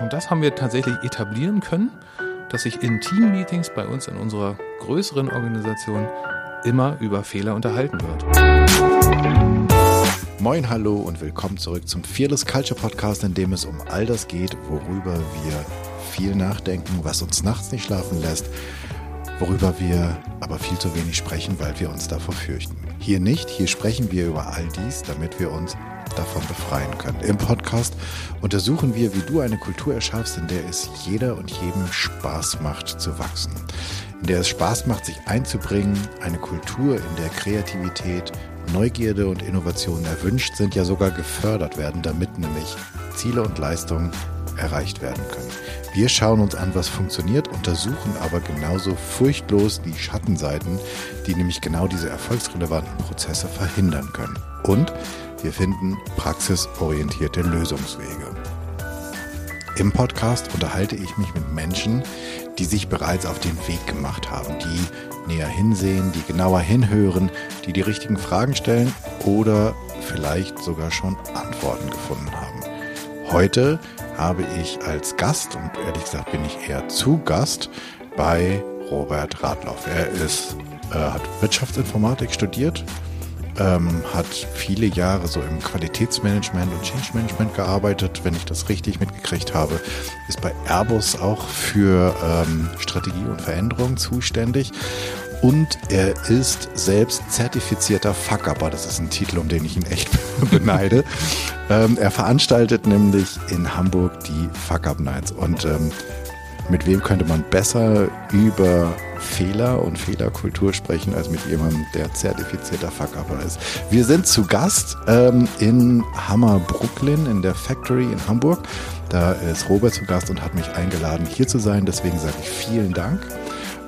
Und das haben wir tatsächlich etablieren können, dass sich in Team-Meetings bei uns in unserer größeren Organisation immer über Fehler unterhalten wird. Moin, hallo und willkommen zurück zum Fearless Culture Podcast, in dem es um all das geht, worüber wir viel nachdenken, was uns nachts nicht schlafen lässt, worüber wir aber viel zu wenig sprechen, weil wir uns davor fürchten. Hier nicht, hier sprechen wir über all dies, damit wir uns davon befreien können. Im Podcast untersuchen wir, wie du eine Kultur erschaffst, in der es jeder und jedem Spaß macht zu wachsen. In der es Spaß macht, sich einzubringen, eine Kultur, in der Kreativität, Neugierde und Innovation erwünscht sind, ja sogar gefördert werden, damit nämlich Ziele und Leistungen erreicht werden können. Wir schauen uns an, was funktioniert, untersuchen aber genauso furchtlos die Schattenseiten, die nämlich genau diese erfolgsrelevanten Prozesse verhindern können. Und wir finden praxisorientierte Lösungswege. Im Podcast unterhalte ich mich mit Menschen, die sich bereits auf den Weg gemacht haben, die näher hinsehen, die genauer hinhören, die die richtigen Fragen stellen oder vielleicht sogar schon Antworten gefunden haben. Heute habe ich als Gast, und ehrlich gesagt bin ich eher zu Gast, bei Robert Radloff. Er ist, äh, hat Wirtschaftsinformatik studiert, ähm, hat viele Jahre so im Qualitätsmanagement und Change Management gearbeitet, wenn ich das richtig mitgekriegt habe, ist bei Airbus auch für ähm, Strategie und Veränderung zuständig und er ist selbst zertifizierter Fuck-Upper. Das ist ein Titel, um den ich ihn echt beneide. ähm, er veranstaltet nämlich in Hamburg die Fuck-Up Nights und ähm, mit wem könnte man besser über Fehler und Fehlerkultur sprechen als mit jemandem, der zertifizierter Fuck-Upper ist. Wir sind zu Gast ähm, in Hammer Brooklyn in der Factory in Hamburg. Da ist Robert zu Gast und hat mich eingeladen, hier zu sein. Deswegen sage ich vielen Dank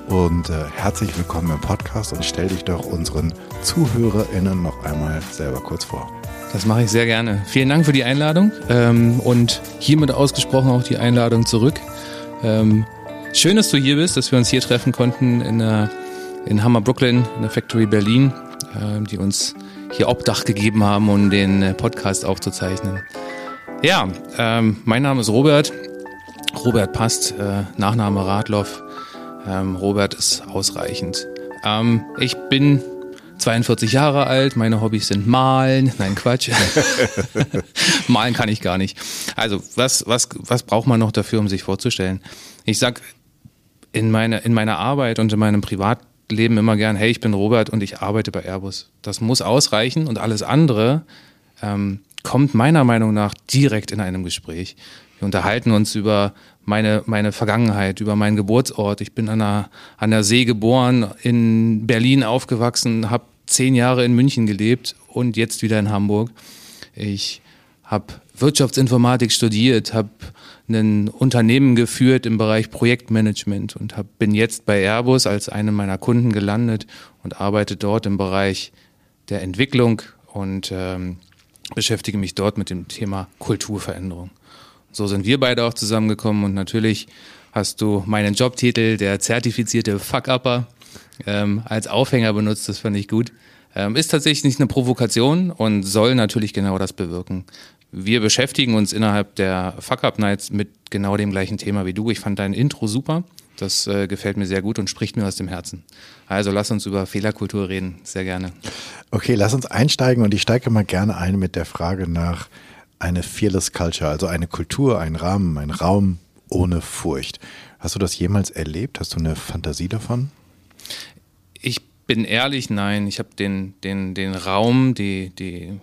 und äh, herzlich willkommen im Podcast und stell dich doch unseren ZuhörerInnen noch einmal selber kurz vor. Das mache ich sehr gerne. Vielen Dank für die Einladung ähm, und hiermit ausgesprochen auch die Einladung zurück. Ähm, schön, dass du hier bist, dass wir uns hier treffen konnten in, der, in Hammer Brooklyn, in der Factory Berlin, äh, die uns hier Obdach gegeben haben, um den äh, Podcast aufzuzeichnen. Ja, ähm, mein Name ist Robert. Robert passt, äh, Nachname Radloff. Ähm, Robert ist ausreichend. Ähm, ich bin 42 Jahre alt, meine Hobbys sind Malen. Nein, Quatsch. Malen kann ich gar nicht. Also, was, was, was braucht man noch dafür, um sich vorzustellen? Ich sag in, meine, in meiner Arbeit und in meinem Privatleben immer gern, hey, ich bin Robert und ich arbeite bei Airbus. Das muss ausreichen und alles andere ähm, kommt meiner Meinung nach direkt in einem Gespräch. Wir unterhalten uns über meine, meine Vergangenheit, über meinen Geburtsort. Ich bin an der, an der See geboren, in Berlin aufgewachsen, habe zehn Jahre in München gelebt und jetzt wieder in Hamburg. Ich habe Wirtschaftsinformatik studiert, habe ein Unternehmen geführt im Bereich Projektmanagement und hab, bin jetzt bei Airbus als einem meiner Kunden gelandet und arbeite dort im Bereich der Entwicklung und ähm, beschäftige mich dort mit dem Thema Kulturveränderung. So sind wir beide auch zusammengekommen und natürlich hast du meinen Jobtitel, der zertifizierte Fuck-Upper, ähm, als Aufhänger benutzt. Das fand ich gut. Ähm, ist tatsächlich nicht eine Provokation und soll natürlich genau das bewirken. Wir beschäftigen uns innerhalb der Fuck-Up-Nights mit genau dem gleichen Thema wie du. Ich fand dein Intro super. Das äh, gefällt mir sehr gut und spricht mir aus dem Herzen. Also lass uns über Fehlerkultur reden. Sehr gerne. Okay, lass uns einsteigen und ich steige mal gerne ein mit der Frage nach, eine Fearless Culture, also eine Kultur, ein Rahmen, ein Raum ohne Furcht. Hast du das jemals erlebt? Hast du eine Fantasie davon? Ich bin ehrlich, nein. Ich habe den, den, den Raum, die, die,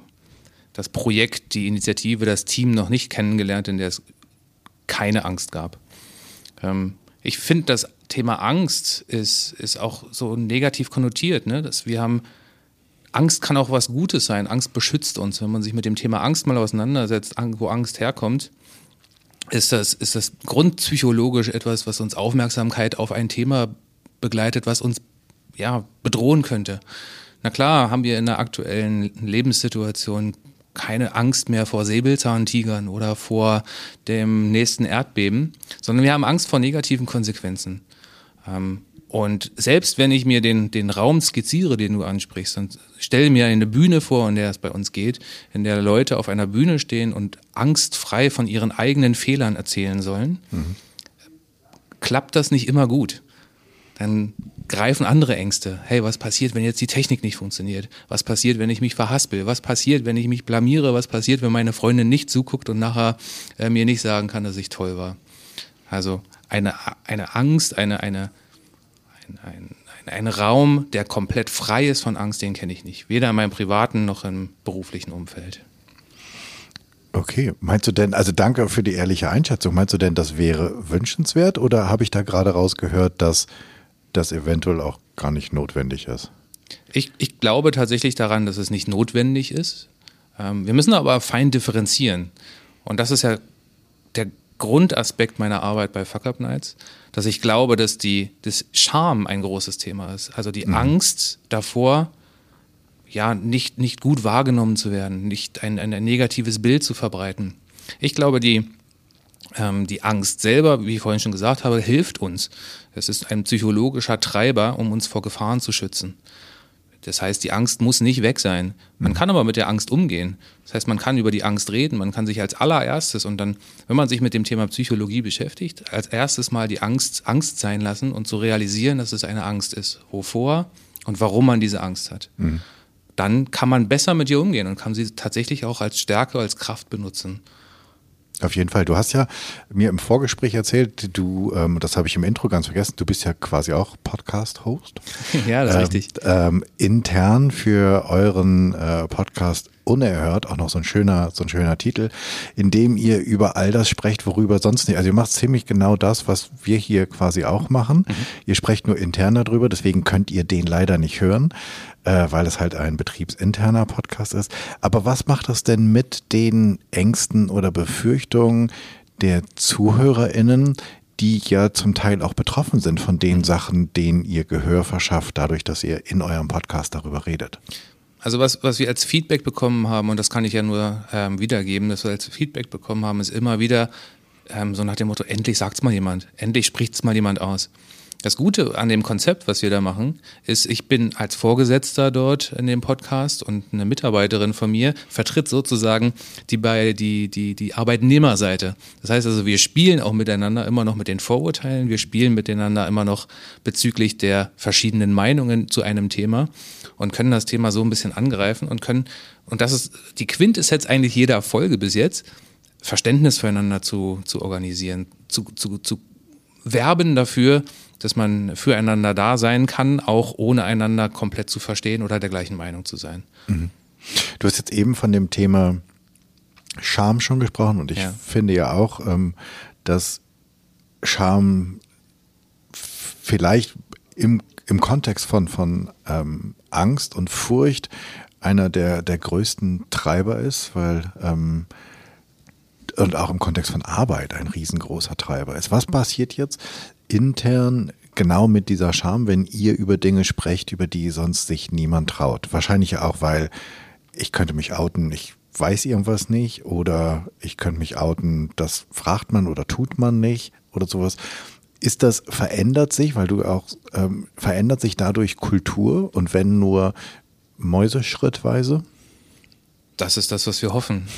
das Projekt, die Initiative, das Team noch nicht kennengelernt, in der es keine Angst gab. Ähm, ich finde, das Thema Angst ist, ist auch so negativ konnotiert. Ne? Dass wir haben Angst kann auch was Gutes sein. Angst beschützt uns. Wenn man sich mit dem Thema Angst mal auseinandersetzt, wo Angst herkommt, ist das, ist das grundpsychologisch etwas, was uns Aufmerksamkeit auf ein Thema begleitet, was uns ja, bedrohen könnte. Na klar, haben wir in der aktuellen Lebenssituation keine Angst mehr vor Säbelzahntigern oder vor dem nächsten Erdbeben, sondern wir haben Angst vor negativen Konsequenzen. Ähm, Und selbst wenn ich mir den, den Raum skizziere, den du ansprichst, und stelle mir eine Bühne vor, in der es bei uns geht, in der Leute auf einer Bühne stehen und angstfrei von ihren eigenen Fehlern erzählen sollen, mhm. klappt das nicht immer gut. Dann greifen andere Ängste. Hey, was passiert, wenn jetzt die Technik nicht funktioniert? Was passiert, wenn ich mich verhaspel? Was passiert, wenn ich mich blamiere? Was passiert, wenn meine Freundin nicht zuguckt und nachher äh, mir nicht sagen kann, dass ich toll war? Also eine, eine Angst, eine, eine, ein, ein, ein, Raum, der komplett frei ist von Angst, den kenne ich nicht. Weder in meinem privaten noch im beruflichen Umfeld. Okay, meinst du denn, also danke für die ehrliche Einschätzung, meinst du denn, das wäre wünschenswert oder habe ich da gerade rausgehört, dass das eventuell auch gar nicht notwendig ist? Ich, ich glaube tatsächlich daran, dass es nicht notwendig ist. Ähm, wir müssen aber fein differenzieren. Und das ist ja der Grundaspekt meiner Arbeit bei Fuck Up Nights dass ich glaube, dass die, das Scham ein großes Thema ist. Also die mhm. Angst davor, ja, nicht, nicht gut wahrgenommen zu werden, nicht ein, ein, ein negatives Bild zu verbreiten. Ich glaube, die, ähm, die Angst selber, wie ich vorhin schon gesagt habe, hilft uns. Es ist ein psychologischer Treiber, um uns vor Gefahren zu schützen. Das heißt, die Angst muss nicht weg sein. Man mhm. kann aber mit der Angst umgehen. Das heißt, man kann über die Angst reden. Man kann sich als allererstes und dann, wenn man sich mit dem Thema Psychologie beschäftigt, als erstes mal die Angst Angst sein lassen und zu realisieren, dass es eine Angst ist. Wovor und warum man diese Angst hat. Mhm. Dann kann man besser mit ihr umgehen und kann sie tatsächlich auch als Stärke, als Kraft benutzen. Auf jeden Fall. Du hast ja mir im Vorgespräch erzählt, du, ähm, das habe ich im Intro ganz vergessen, du bist ja quasi auch Podcast-Host. ja, das ist ähm, richtig. Ähm, intern für euren äh, Podcast unerhört, auch noch so ein schöner, so ein schöner Titel, in dem ihr über all das sprecht, worüber sonst nicht. Also ihr macht ziemlich genau das, was wir hier quasi auch machen. Mhm. Ihr sprecht nur intern darüber, deswegen könnt ihr den leider nicht hören, äh, weil es halt ein betriebsinterner Podcast ist. Aber was macht das denn mit den Ängsten oder Befürchtungen der ZuhörerInnen, die ja zum Teil auch betroffen sind von den mhm. Sachen, denen ihr Gehör verschafft, dadurch, dass ihr in eurem Podcast darüber redet? Also was, was wir als Feedback bekommen haben, und das kann ich ja nur ähm, wiedergeben, dass wir als Feedback bekommen haben, ist immer wieder ähm, so nach dem Motto, endlich sagt es mal jemand, endlich spricht es mal jemand aus. Das Gute an dem Konzept, was wir da machen, ist, ich bin als Vorgesetzter dort in dem Podcast und eine Mitarbeiterin von mir vertritt sozusagen die die die die Arbeitnehmerseite. Das heißt also, wir spielen auch miteinander immer noch mit den Vorurteilen, wir spielen miteinander immer noch bezüglich der verschiedenen Meinungen zu einem Thema und können das Thema so ein bisschen angreifen und können und das ist die Quintessenz eigentlich jeder Folge bis jetzt. Verständnis füreinander zu, zu organisieren, zu, zu, zu werben dafür, dass man füreinander da sein kann, auch ohne einander komplett zu verstehen oder der gleichen Meinung zu sein. Mhm. Du hast jetzt eben von dem Thema Scham schon gesprochen und ich ja. finde ja auch, ähm, dass Scham vielleicht im, im Kontext von, von ähm, Angst und Furcht einer der, der größten Treiber ist, weil ähm, und auch im Kontext von Arbeit ein riesengroßer Treiber ist. Was passiert jetzt, intern genau mit dieser Scham, wenn ihr über Dinge sprecht, über die sonst sich niemand traut? Wahrscheinlich auch, weil ich könnte mich outen, ich weiß irgendwas nicht oder ich könnte mich outen, das fragt man oder tut man nicht oder sowas. Ist das verändert sich, weil du auch ähm, verändert sich dadurch Kultur und wenn nur Mäuseschrittweise? Das ist das, was wir hoffen.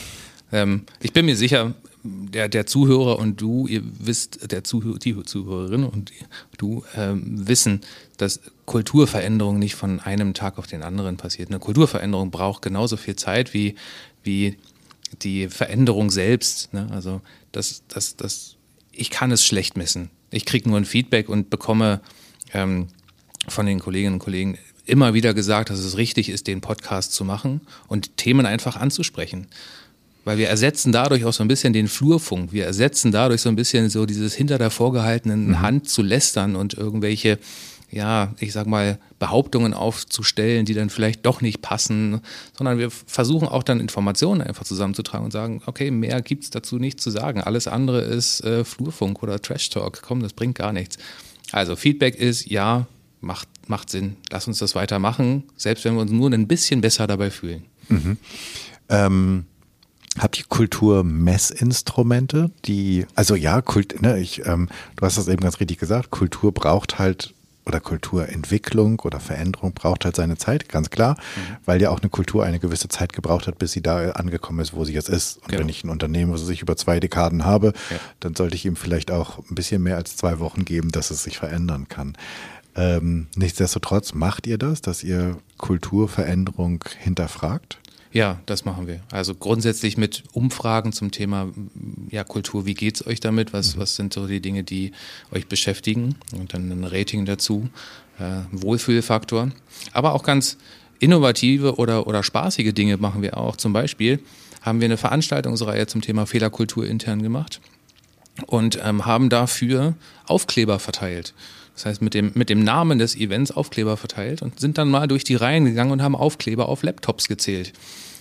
Ähm, ich bin mir sicher, der, der Zuhörer und du, ihr wisst, der Zuhörer, die Zuhörerin und du ähm, wissen, dass Kulturveränderung nicht von einem Tag auf den anderen passiert. Eine Kulturveränderung braucht genauso viel Zeit wie, wie die Veränderung selbst. Ne? Also das, das, das, ich kann es schlecht messen. Ich kriege nur ein Feedback und bekomme ähm, von den Kolleginnen und Kollegen immer wieder gesagt, dass es richtig ist, den Podcast zu machen und Themen einfach anzusprechen. Weil wir ersetzen dadurch auch so ein bisschen den Flurfunk. Wir ersetzen dadurch so ein bisschen so dieses hinter der vorgehaltenen mhm. Hand zu lästern und irgendwelche, ja, ich sag mal, Behauptungen aufzustellen, die dann vielleicht doch nicht passen, sondern wir versuchen auch dann Informationen einfach zusammenzutragen und sagen, okay, mehr gibt's dazu nicht zu sagen. Alles andere ist äh, Flurfunk oder Trash Talk. Komm, das bringt gar nichts. Also Feedback ist, ja, macht, macht Sinn. Lass uns das weitermachen, selbst wenn wir uns nur ein bisschen besser dabei fühlen. Mhm. Ähm Habt ihr Kulturmessinstrumente, die, also ja, Kult, ne, ich, ähm, du hast das eben ganz richtig gesagt, Kultur braucht halt oder Kulturentwicklung oder Veränderung braucht halt seine Zeit, ganz klar, mhm. weil ja auch eine Kultur eine gewisse Zeit gebraucht hat, bis sie da angekommen ist, wo sie jetzt ist. Und genau. wenn ich ein Unternehmen, was ich über zwei Dekaden habe, ja. dann sollte ich ihm vielleicht auch ein bisschen mehr als zwei Wochen geben, dass es sich verändern kann. Ähm, nichtsdestotrotz macht ihr das, dass ihr Kulturveränderung hinterfragt? Ja, das machen wir. Also grundsätzlich mit Umfragen zum Thema ja, Kultur, wie geht es euch damit? Was, mhm. was sind so die Dinge, die euch beschäftigen? Und dann ein Rating dazu, äh, Wohlfühlfaktor. Aber auch ganz innovative oder, oder spaßige Dinge machen wir auch. Zum Beispiel haben wir eine Veranstaltungsreihe zum Thema Fehlerkultur intern gemacht und ähm, haben dafür Aufkleber verteilt. Das heißt, mit dem, mit dem Namen des Events Aufkleber verteilt und sind dann mal durch die Reihen gegangen und haben Aufkleber auf Laptops gezählt.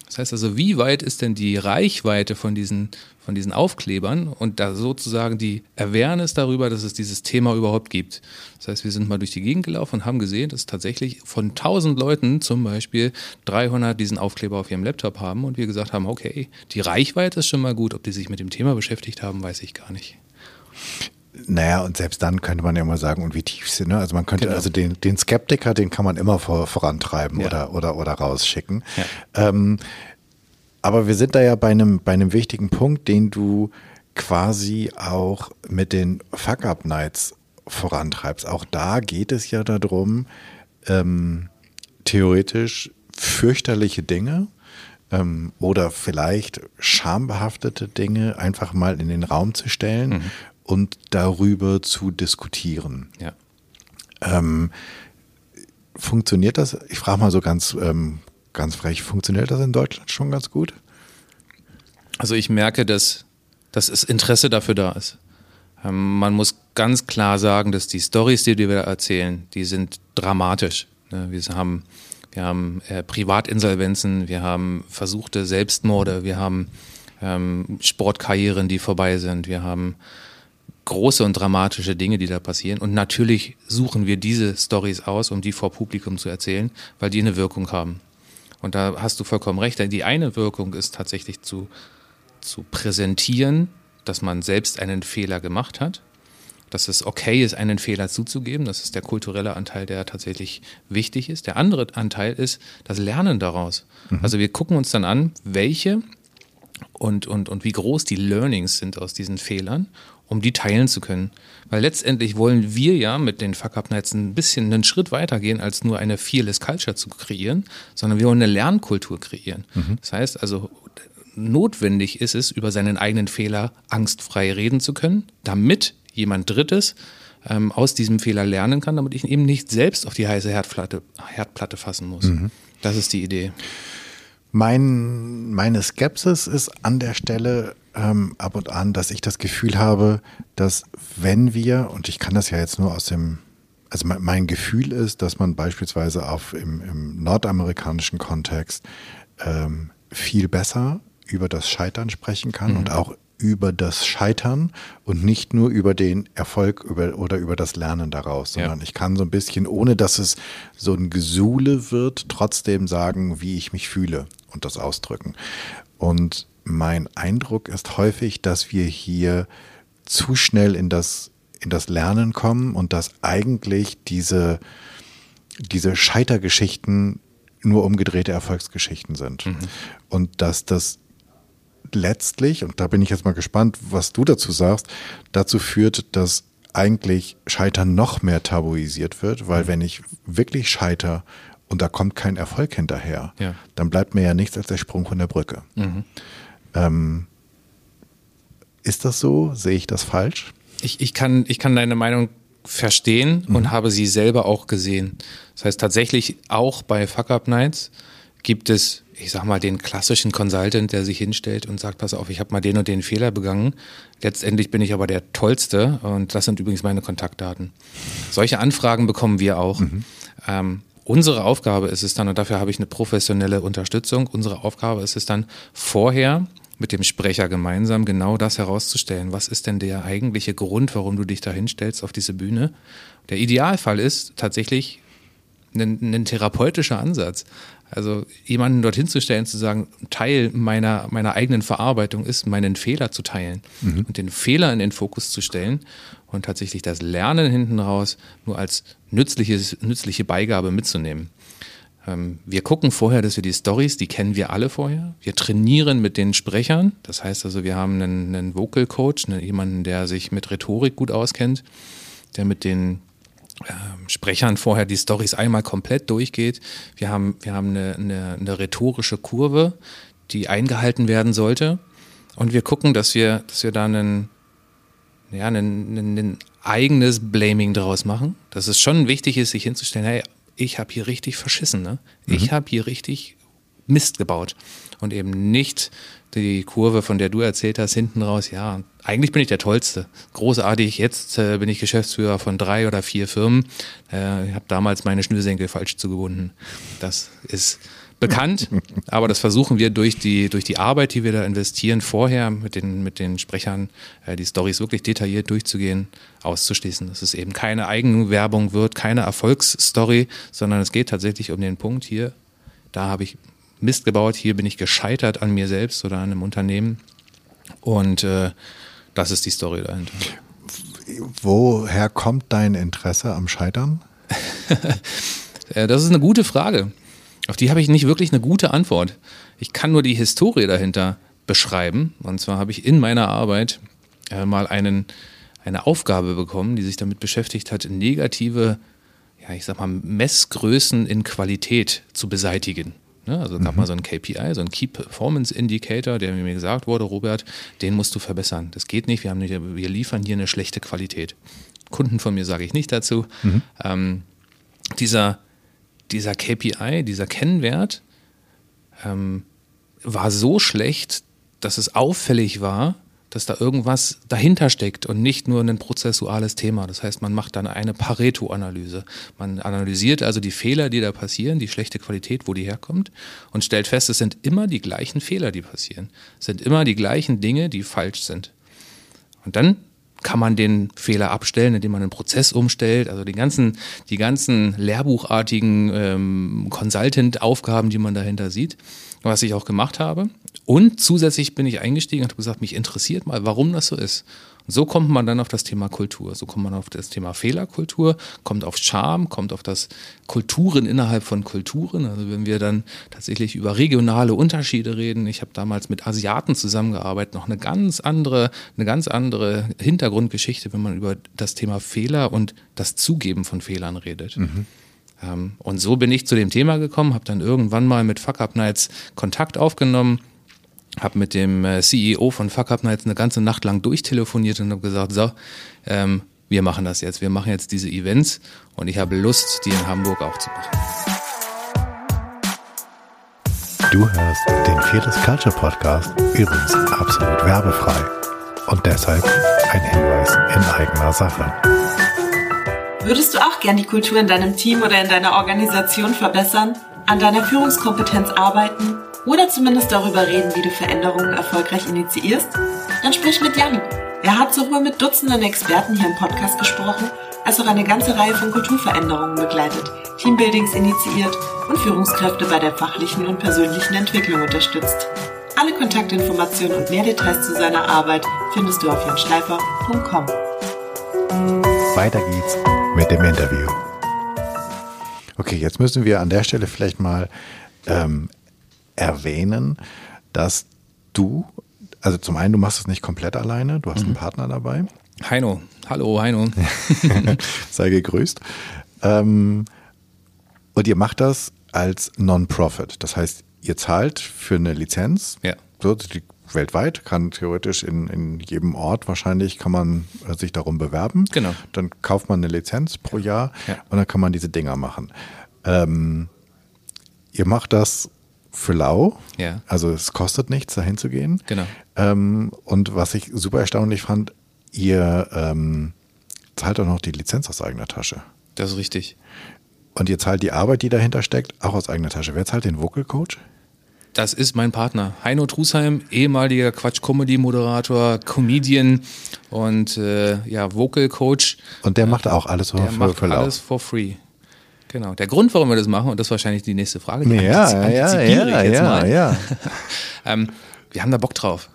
Das heißt also, wie weit ist denn die Reichweite von diesen, von diesen Aufklebern und da sozusagen die Awareness darüber, dass es dieses Thema überhaupt gibt. Das heißt, wir sind mal durch die Gegend gelaufen und haben gesehen, dass tatsächlich von 1000 Leuten zum Beispiel 300 diesen Aufkleber auf ihrem Laptop haben und wir gesagt haben, okay, die Reichweite ist schon mal gut, ob die sich mit dem Thema beschäftigt haben, weiß ich gar nicht. Naja, und selbst dann könnte man ja mal sagen, und wie tief sie, ne? Also man könnte genau. also den, den Skeptiker, den kann man immer vor, vorantreiben ja. oder, oder, oder rausschicken. Ja. Ähm, aber wir sind da ja bei einem, bei einem wichtigen Punkt, den du quasi auch mit den Fuck-Up-Nights vorantreibst. Auch da geht es ja darum, ähm, theoretisch fürchterliche Dinge ähm, oder vielleicht schambehaftete Dinge einfach mal in den Raum zu stellen mhm und darüber zu diskutieren. Ja. Ähm, funktioniert das? Ich frage mal so ganz, ähm, ganz frech, funktioniert das in Deutschland schon ganz gut? Also ich merke, dass, dass das Interesse dafür da ist. Ähm, man muss ganz klar sagen, dass die Stories, die wir erzählen, die sind dramatisch. Ne? Wir haben, wir haben äh, Privatinsolvenzen, wir haben versuchte Selbstmorde, wir haben ähm, Sportkarrieren, die vorbei sind, wir haben große und dramatische Dinge, die da passieren. Und natürlich suchen wir diese Stories aus, um die vor Publikum zu erzählen, weil die eine Wirkung haben. Und da hast du vollkommen recht. Die eine Wirkung ist tatsächlich zu, zu präsentieren, dass man selbst einen Fehler gemacht hat, dass es okay ist, einen Fehler zuzugeben. Das ist der kulturelle Anteil, der tatsächlich wichtig ist. Der andere Anteil ist das Lernen daraus. Mhm. Also wir gucken uns dann an, welche und, und, und wie groß die Learnings sind aus diesen Fehlern um die teilen zu können. Weil letztendlich wollen wir ja mit den Fuck Up Nights ein bisschen einen Schritt weiter gehen, als nur eine Fearless Culture zu kreieren, sondern wir wollen eine Lernkultur kreieren. Mhm. Das heißt also, notwendig ist es, über seinen eigenen Fehler angstfrei reden zu können, damit jemand Drittes ähm, aus diesem Fehler lernen kann, damit ich eben nicht selbst auf die heiße Herdplatte, Herdplatte fassen muss. Mhm. Das ist die Idee. Mein, meine Skepsis ist an der Stelle ähm, ab und an, dass ich das Gefühl habe, dass wenn wir, und ich kann das ja jetzt nur aus dem, also mein, mein Gefühl ist, dass man beispielsweise auf, im, im nordamerikanischen Kontext ähm, viel besser über das Scheitern sprechen kann mhm. und auch über das Scheitern und nicht nur über den Erfolg über, oder über das Lernen daraus, sondern ja. ich kann so ein bisschen, ohne dass es so ein Gesule wird, trotzdem sagen, wie ich mich fühle und das ausdrücken. Und mein Eindruck ist häufig, dass wir hier zu schnell in das, in das Lernen kommen und dass eigentlich diese, diese Scheitergeschichten nur umgedrehte Erfolgsgeschichten sind. Mhm. Und dass das letztlich, und da bin ich jetzt mal gespannt, was du dazu sagst, dazu führt, dass eigentlich Scheitern noch mehr tabuisiert wird, weil mhm. wenn ich wirklich scheiter und da kommt kein Erfolg hinterher, ja. dann bleibt mir ja nichts als der Sprung von der Brücke. Mhm. Ähm, ist das so? Sehe ich das falsch? Ich, ich, kann, ich kann deine Meinung verstehen mhm. und habe sie selber auch gesehen. Das heißt tatsächlich auch bei Fuck Up Nights gibt es, ich sag mal, den klassischen Consultant, der sich hinstellt und sagt, pass auf, ich habe mal den und den Fehler begangen. Letztendlich bin ich aber der Tollste und das sind übrigens meine Kontaktdaten. Solche Anfragen bekommen wir auch. Mhm. Ähm, unsere Aufgabe ist es dann, und dafür habe ich eine professionelle Unterstützung, unsere Aufgabe ist es dann vorher mit dem Sprecher gemeinsam genau das herauszustellen. Was ist denn der eigentliche Grund, warum du dich da hinstellst auf diese Bühne? Der Idealfall ist tatsächlich ein, ein therapeutischer Ansatz. Also jemanden dorthin zu stellen, zu sagen, Teil meiner, meiner eigenen Verarbeitung ist, meinen Fehler zu teilen mhm. und den Fehler in den Fokus zu stellen und tatsächlich das Lernen hinten raus nur als nützliches, nützliche Beigabe mitzunehmen. Ähm, wir gucken vorher, dass wir die Stories, die kennen wir alle vorher. Wir trainieren mit den Sprechern. Das heißt also, wir haben einen, einen Vocal Coach, einen, jemanden, der sich mit Rhetorik gut auskennt, der mit den ähm, Sprechern vorher die Stories einmal komplett durchgeht. Wir haben, wir haben eine, eine, eine rhetorische Kurve, die eingehalten werden sollte. Und wir gucken, dass wir, dass wir da einen, ja, ein eigenes Blaming daraus machen. Dass es schon wichtig ist, sich hinzustellen, hey, ich habe hier richtig verschissen, ne? Mhm. Ich habe hier richtig Mist gebaut. Und eben nicht die Kurve, von der du erzählt hast, hinten raus, ja, eigentlich bin ich der Tollste. Großartig, jetzt äh, bin ich Geschäftsführer von drei oder vier Firmen. Äh, ich habe damals meine Schnürsenkel falsch zugebunden. Das ist bekannt, aber das versuchen wir durch die, durch die Arbeit, die wir da investieren, vorher mit den, mit den Sprechern, äh, die Stories wirklich detailliert durchzugehen, auszuschließen. Dass es eben keine Eigenwerbung wird, keine Erfolgsstory, sondern es geht tatsächlich um den Punkt hier, da habe ich Mist gebaut, hier bin ich gescheitert an mir selbst oder an einem Unternehmen. Und äh, das ist die Story dahinter. Woher kommt dein Interesse am Scheitern? Äh, das ist eine gute Frage. Auf die habe ich nicht wirklich eine gute Antwort. Ich kann nur die Historie dahinter beschreiben. Und zwar habe ich in meiner Arbeit äh, mal einen, eine Aufgabe bekommen, die sich damit beschäftigt hat, negative, ja, ich sag mal, Messgrößen in Qualität zu beseitigen. Ne? Also gab mhm. mal so ein KPI, so ein Key Performance Indicator, der mir gesagt wurde, Robert, den musst du verbessern. Das geht nicht, wir, haben nicht, wir liefern hier eine schlechte Qualität. Kunden von mir sage ich nicht dazu. Mhm. Ähm, dieser dieser KPI, dieser Kennwert, ähm, war so schlecht, dass es auffällig war, dass da irgendwas dahinter steckt und nicht nur ein prozessuales Thema. Das heißt, man macht dann eine Pareto-Analyse. Man analysiert also die Fehler, die da passieren, die schlechte Qualität, wo die herkommt und stellt fest, es sind immer die gleichen Fehler, die passieren. Es sind immer die gleichen Dinge, die falsch sind. Und dann kann man den Fehler abstellen, indem man einen Prozess umstellt. Also die ganzen, die ganzen lehrbuchartigen ähm, Consultant-Aufgaben, die man dahinter sieht, was ich auch gemacht habe. Und zusätzlich bin ich eingestiegen und habe gesagt, mich interessiert mal, warum das so ist. So kommt man dann auf das Thema Kultur, so kommt man auf das Thema Fehlerkultur, kommt auf Charme, kommt auf das Kulturen innerhalb von Kulturen. Also wenn wir dann tatsächlich über regionale Unterschiede reden, ich habe damals mit Asiaten zusammengearbeitet, noch eine ganz andere, eine ganz andere Hintergrundgeschichte, wenn man über das Thema Fehler und das Zugeben von Fehlern redet. Mhm. Ähm, und so bin ich zu dem Thema gekommen, habe dann irgendwann mal mit Fuck Up Nights Kontakt aufgenommen habe mit dem äh, CEO von Fuck Up Nights eine ganze Nacht lang durchtelefoniert und habe gesagt, so, ähm, wir machen das jetzt, wir machen jetzt diese Events und ich habe Lust, die in Hamburg auch zu machen. Du hörst den Fearless Culture Podcast, übrigens absolut werbefrei und deshalb ein Hinweis in eigener Sache. Würdest du auch gern die Kultur in deinem Team oder in deiner Organisation verbessern, an deiner Führungskompetenz arbeiten oder zumindest darüber reden, wie du Veränderungen erfolgreich initiierst? Dann sprich mit Jan. Er hat sowohl mit Dutzenden Experten hier im Podcast gesprochen, als auch eine ganze Reihe von Kulturveränderungen begleitet, Teambuildings initiiert und Führungskräfte bei der fachlichen und persönlichen Entwicklung unterstützt. Alle Kontaktinformationen und mehr Details zu seiner Arbeit findest du auf janschleifer.com. Weiter geht's mit dem Interview. Okay, jetzt müssen wir an der Stelle vielleicht mal ähm, erwähnen, dass du, also zum einen, du machst es nicht komplett alleine, du hast mhm. einen Partner dabei. Heino, hallo Heino. Sei gegrüßt. Ähm, und ihr macht das als Non-Profit. Das heißt, ihr zahlt für eine Lizenz. Ja. So, die weltweit, kann theoretisch in, in jedem Ort wahrscheinlich, kann man sich darum bewerben. Genau. Dann kauft man eine Lizenz pro Jahr ja. und dann kann man diese Dinger machen. Ähm, ihr macht das für lau. Ja. Also es kostet nichts, dahin zu gehen. Genau. Ähm, und was ich super erstaunlich fand, ihr ähm, zahlt auch noch die Lizenz aus eigener Tasche. Das ist richtig. Und ihr zahlt die Arbeit, die dahinter steckt, auch aus eigener Tasche. Wer zahlt den Vocal Coach? Das ist mein Partner. Heino Trusheim, ehemaliger Quatsch-Comedy-Moderator, Comedian und äh, ja, Vocal Coach. Und der macht auch alles der für, macht für alles for free. Genau. Der Grund, warum wir das machen, und das ist wahrscheinlich die nächste Frage, die Ja, ja, ja, ich jetzt ja, mal. ja. Ähm, wir haben da Bock drauf.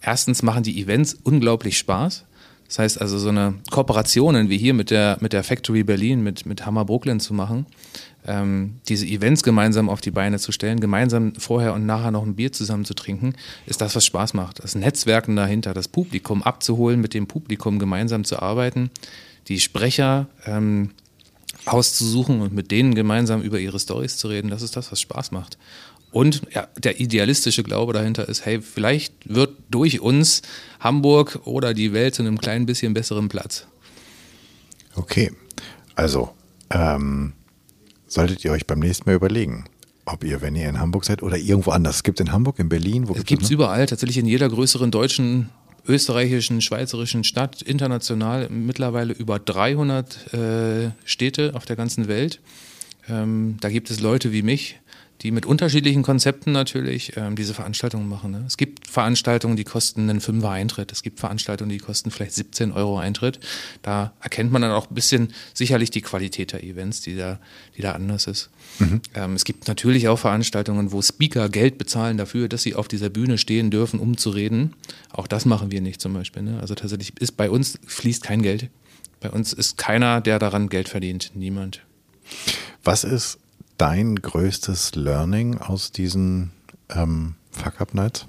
Erstens machen die Events unglaublich Spaß. Das heißt also so eine Kooperationen wie hier mit der, mit der Factory Berlin, mit, mit Hammer Brooklyn zu machen, ähm, diese Events gemeinsam auf die Beine zu stellen, gemeinsam vorher und nachher noch ein Bier zusammen zu trinken, ist das, was Spaß macht. Das Netzwerken dahinter, das Publikum abzuholen, mit dem Publikum gemeinsam zu arbeiten, die Sprecher ähm, auszusuchen und mit denen gemeinsam über ihre Stories zu reden, das ist das, was Spaß macht. Und ja, der idealistische Glaube dahinter ist, hey, vielleicht wird durch uns Hamburg oder die Welt zu einem kleinen bisschen besseren Platz. Okay, also ähm, solltet ihr euch beim nächsten Mal überlegen, ob ihr, wenn ihr in Hamburg seid oder irgendwo anders, es gibt in Hamburg, in Berlin, wo Es gibt es noch? überall, tatsächlich in jeder größeren deutschen, österreichischen, schweizerischen Stadt, international mittlerweile über 300 äh, Städte auf der ganzen Welt. Ähm, da gibt es Leute wie mich, die mit unterschiedlichen Konzepten natürlich ähm, diese Veranstaltungen machen. Ne? Es gibt Veranstaltungen, die kosten einen Fünfer Eintritt. Es gibt Veranstaltungen, die kosten vielleicht 17 Euro Eintritt. Da erkennt man dann auch ein bisschen sicherlich die Qualität der Events, die da, die da anders ist. Ähm, es gibt natürlich auch Veranstaltungen, wo Speaker Geld bezahlen dafür, dass sie auf dieser Bühne stehen dürfen, um zu reden. Auch das machen wir nicht zum Beispiel. Ne? Also tatsächlich ist bei uns fließt kein Geld. Bei uns ist keiner, der daran Geld verdient. Niemand. Was ist dein größtes Learning aus diesen ähm, Fuck-Up-Nights?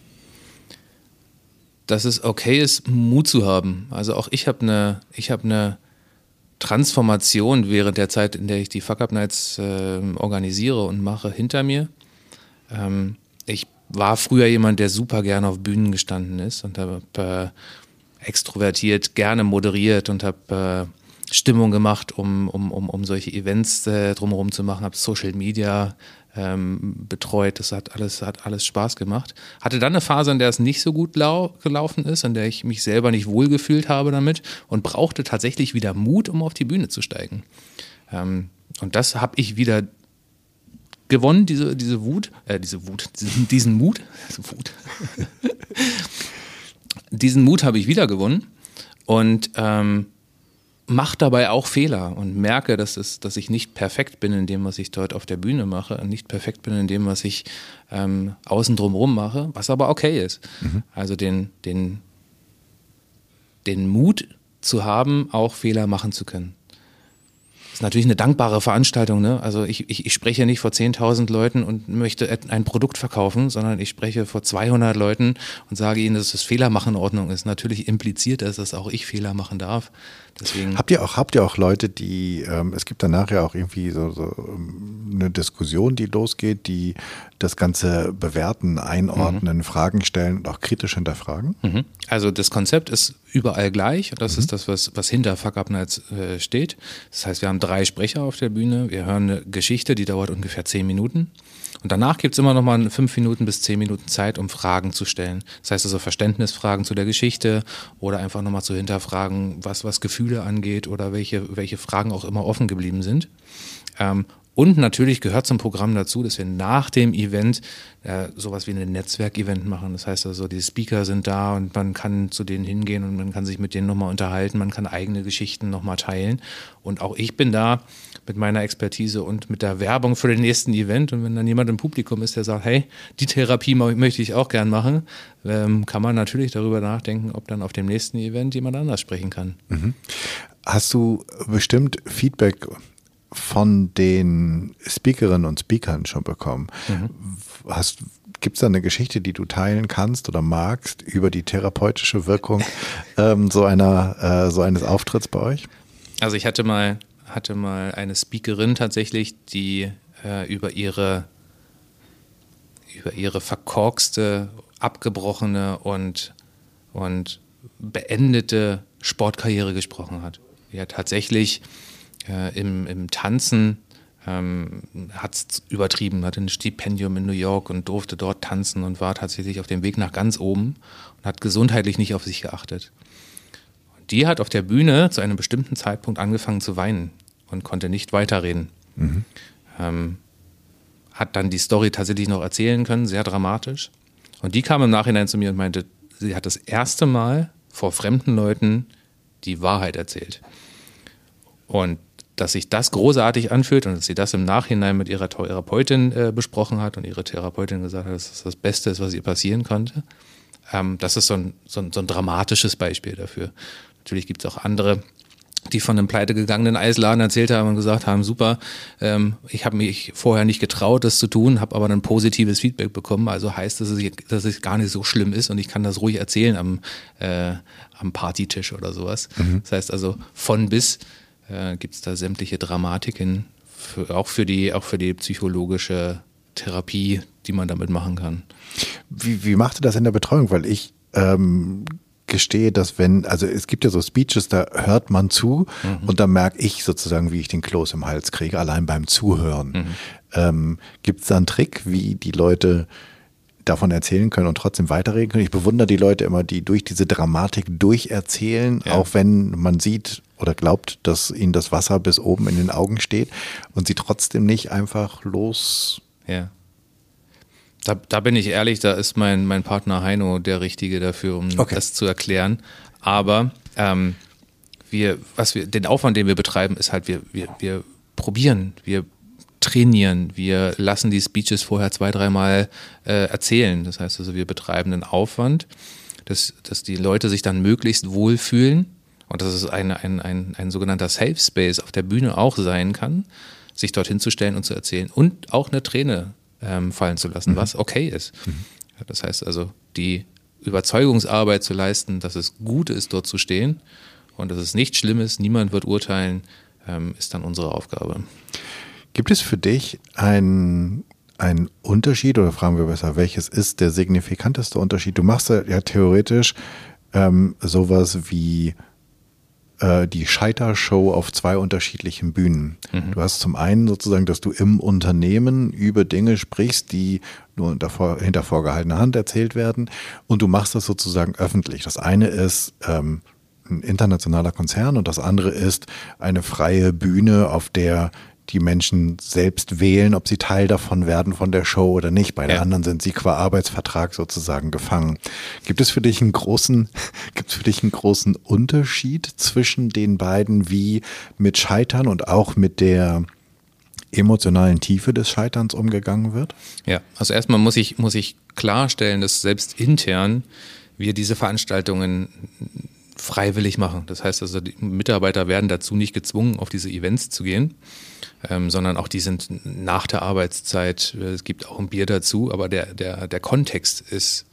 dass es okay ist, Mut zu haben. Also auch ich habe eine, ich habe eine Transformation während der Zeit, in der ich die Fuck Up Nights äh, organisiere und mache, hinter mir. Ähm, ich war früher jemand, der super gerne auf Bühnen gestanden ist und habe äh, extrovertiert gerne moderiert und habe äh, Stimmung gemacht, um, um, um, um solche Events äh, drumherum zu machen, habe Social Media ähm, betreut. Das hat alles, hat alles Spaß gemacht. Hatte dann eine Phase, in der es nicht so gut lau gelaufen ist, in der ich mich selber nicht wohlgefühlt habe damit und brauchte tatsächlich wieder Mut, um auf die Bühne zu steigen. Ähm, und das habe ich wieder gewonnen, diese, diese Wut, äh, diese Wut, diesen, diesen Mut, Wut. diesen Mut habe ich wieder gewonnen und ähm, mache dabei auch Fehler und merke, dass, es, dass ich nicht perfekt bin in dem, was ich dort auf der Bühne mache und nicht perfekt bin in dem, was ich ähm, außen drumherum mache, was aber okay ist. Also den, den, den Mut zu haben, auch Fehler machen zu können. Das ist natürlich eine dankbare Veranstaltung. Ne? Also ich, ich, ich spreche nicht vor 10.000 Leuten und möchte ein Produkt verkaufen, sondern ich spreche vor 200 Leuten und sage ihnen, dass das Fehlermachen in Ordnung ist. Natürlich impliziert das, dass auch ich Fehler machen darf. Deswegen Habt ihr auch, habt ihr auch Leute, die, ähm, es gibt danach ja auch irgendwie so, so ähm, eine Diskussion, die losgeht, die das Ganze bewerten, einordnen, Fragen stellen und auch kritisch hinterfragen? Mhm. Also das Konzept ist überall gleich und das ist das, was, was hinter Fuck Up Nights äh, steht. Das heißt, wir haben drei Sprecher auf der Bühne, wir hören eine Geschichte, die dauert ungefähr zehn Minuten. Und danach gibt's immer noch mal fünf Minuten bis zehn Minuten Zeit, um Fragen zu stellen. Das heißt also Verständnisfragen zu der Geschichte oder einfach nochmal zu hinterfragen, was, was Gefühle angeht oder welche, welche Fragen auch immer offen geblieben sind. Ähm, und natürlich gehört zum Programm dazu, dass wir nach dem Event äh, sowas wie ein Netzwerkevent machen. Das heißt also, die Speaker sind da und man kann zu denen hingehen und man kann sich mit denen nochmal unterhalten, man kann eigene Geschichten nochmal teilen. Und auch ich bin da mit meiner Expertise und mit der Werbung für den nächsten Event. Und wenn dann jemand im Publikum ist, der sagt, hey, die Therapie möchte ich auch gern machen, ähm, kann man natürlich darüber nachdenken, ob dann auf dem nächsten Event jemand anders sprechen kann. Hast du bestimmt Feedback von den Speakerinnen und Speakern schon bekommen? Hast, Gibt es da eine Geschichte, die du teilen kannst oder magst über die therapeutische Wirkung ähm, so, einer, äh, so eines Auftritts bei euch? Also ich hatte mal, hatte mal eine Speakerin tatsächlich, die äh, über ihre über ihre verkorkste, abgebrochene und, und beendete Sportkarriere gesprochen hat. Die hat tatsächlich äh, im, im Tanzen ähm, hat es übertrieben, hatte ein Stipendium in New York und durfte dort tanzen und war tatsächlich auf dem Weg nach ganz oben und hat gesundheitlich nicht auf sich geachtet. Die hat auf der Bühne zu einem bestimmten Zeitpunkt angefangen zu weinen und konnte nicht weiterreden. Ähm, hat dann die Story tatsächlich noch erzählen können, sehr dramatisch. Und die kam im Nachhinein zu mir und meinte, sie hat das erste Mal vor fremden Leuten die Wahrheit erzählt. Und dass sich das großartig anfühlt und dass sie das im Nachhinein mit ihrer Therapeutin äh, besprochen hat und ihre Therapeutin gesagt hat, dass das das Beste ist, was ihr passieren konnte. Ähm, das ist so ein, so, ein, so ein dramatisches Beispiel dafür. Natürlich gibt es auch andere, die von einem pleitegegangenen Eisladen erzählt haben und gesagt haben, super, ähm, ich habe mich vorher nicht getraut, das zu tun, habe aber ein positives Feedback bekommen. Also heißt, dass es, dass es gar nicht so schlimm ist und ich kann das ruhig erzählen am, äh, am Partytisch oder sowas. Mhm. Das heißt also von bis äh, gibt es da sämtliche Dramatiken, für, auch, für die, auch für die psychologische Therapie, die man damit machen kann. Wie, wie macht ihr das in der Betreuung? Weil ich ähm, gestehe, dass wenn, also es gibt ja so Speeches, da hört man zu mhm. und da merke ich sozusagen, wie ich den Kloß im Hals kriege, allein beim Zuhören. Mhm. Ähm, gibt es da einen Trick, wie die Leute davon erzählen können und trotzdem weiterreden können? Ich bewundere die Leute immer, die durch diese Dramatik durcherzählen, ja. auch wenn man sieht oder glaubt, dass ihnen das Wasser bis oben in den Augen steht und sie trotzdem nicht einfach los. Ja da, da bin ich ehrlich, da ist mein, mein Partner Heino der Richtige dafür, um okay. das zu erklären. Aber ähm, wir, was wir, den Aufwand, den wir betreiben, ist halt, wir, wir, wir probieren, wir trainieren, wir lassen die Speeches vorher zwei, dreimal äh, erzählen. Das heißt also, wir betreiben einen Aufwand, dass, dass die Leute sich dann möglichst wohlfühlen und dass es ein, ein, ein, ein sogenannter Safe Space auf der Bühne auch sein kann, sich dorthin zu stellen und zu erzählen und auch eine Träne ähm, fallen zu lassen, mhm. was okay ist. Mhm. Das heißt also, die Überzeugungsarbeit zu leisten, dass es gut ist, dort zu stehen und dass es nicht schlimm ist, niemand wird urteilen, ähm, ist dann unsere Aufgabe. Gibt es für dich einen ein Unterschied oder fragen wir besser, welches ist der signifikanteste Unterschied? Du machst ja theoretisch ähm, sowas wie äh, die Scheitershow auf zwei unterschiedlichen Bühnen. Mhm. Du hast zum einen sozusagen, dass du im Unternehmen über Dinge sprichst, die nur hinter, hinter vorgehaltener Hand erzählt werden und du machst das sozusagen öffentlich. Das eine ist ähm, ein internationaler Konzern und das andere ist eine freie Bühne, auf der die Menschen selbst wählen, ob sie Teil davon werden von der Show oder nicht. Bei ja. der anderen sind sie qua Arbeitsvertrag sozusagen gefangen. Gibt es für dich einen großen, gibt es für dich einen großen Unterschied zwischen den beiden, wie mit Scheitern und auch mit der emotionalen Tiefe des Scheiterns umgegangen wird? Ja, also erstmal muss ich, muss ich klarstellen, dass selbst intern wir diese Veranstaltungen freiwillig machen. Das heißt also, die Mitarbeiter werden dazu nicht gezwungen, auf diese Events zu gehen ähm, sondern auch die sind nach der Arbeitszeit. Es gibt auch ein Bier dazu, aber der, der, der Kontext ist,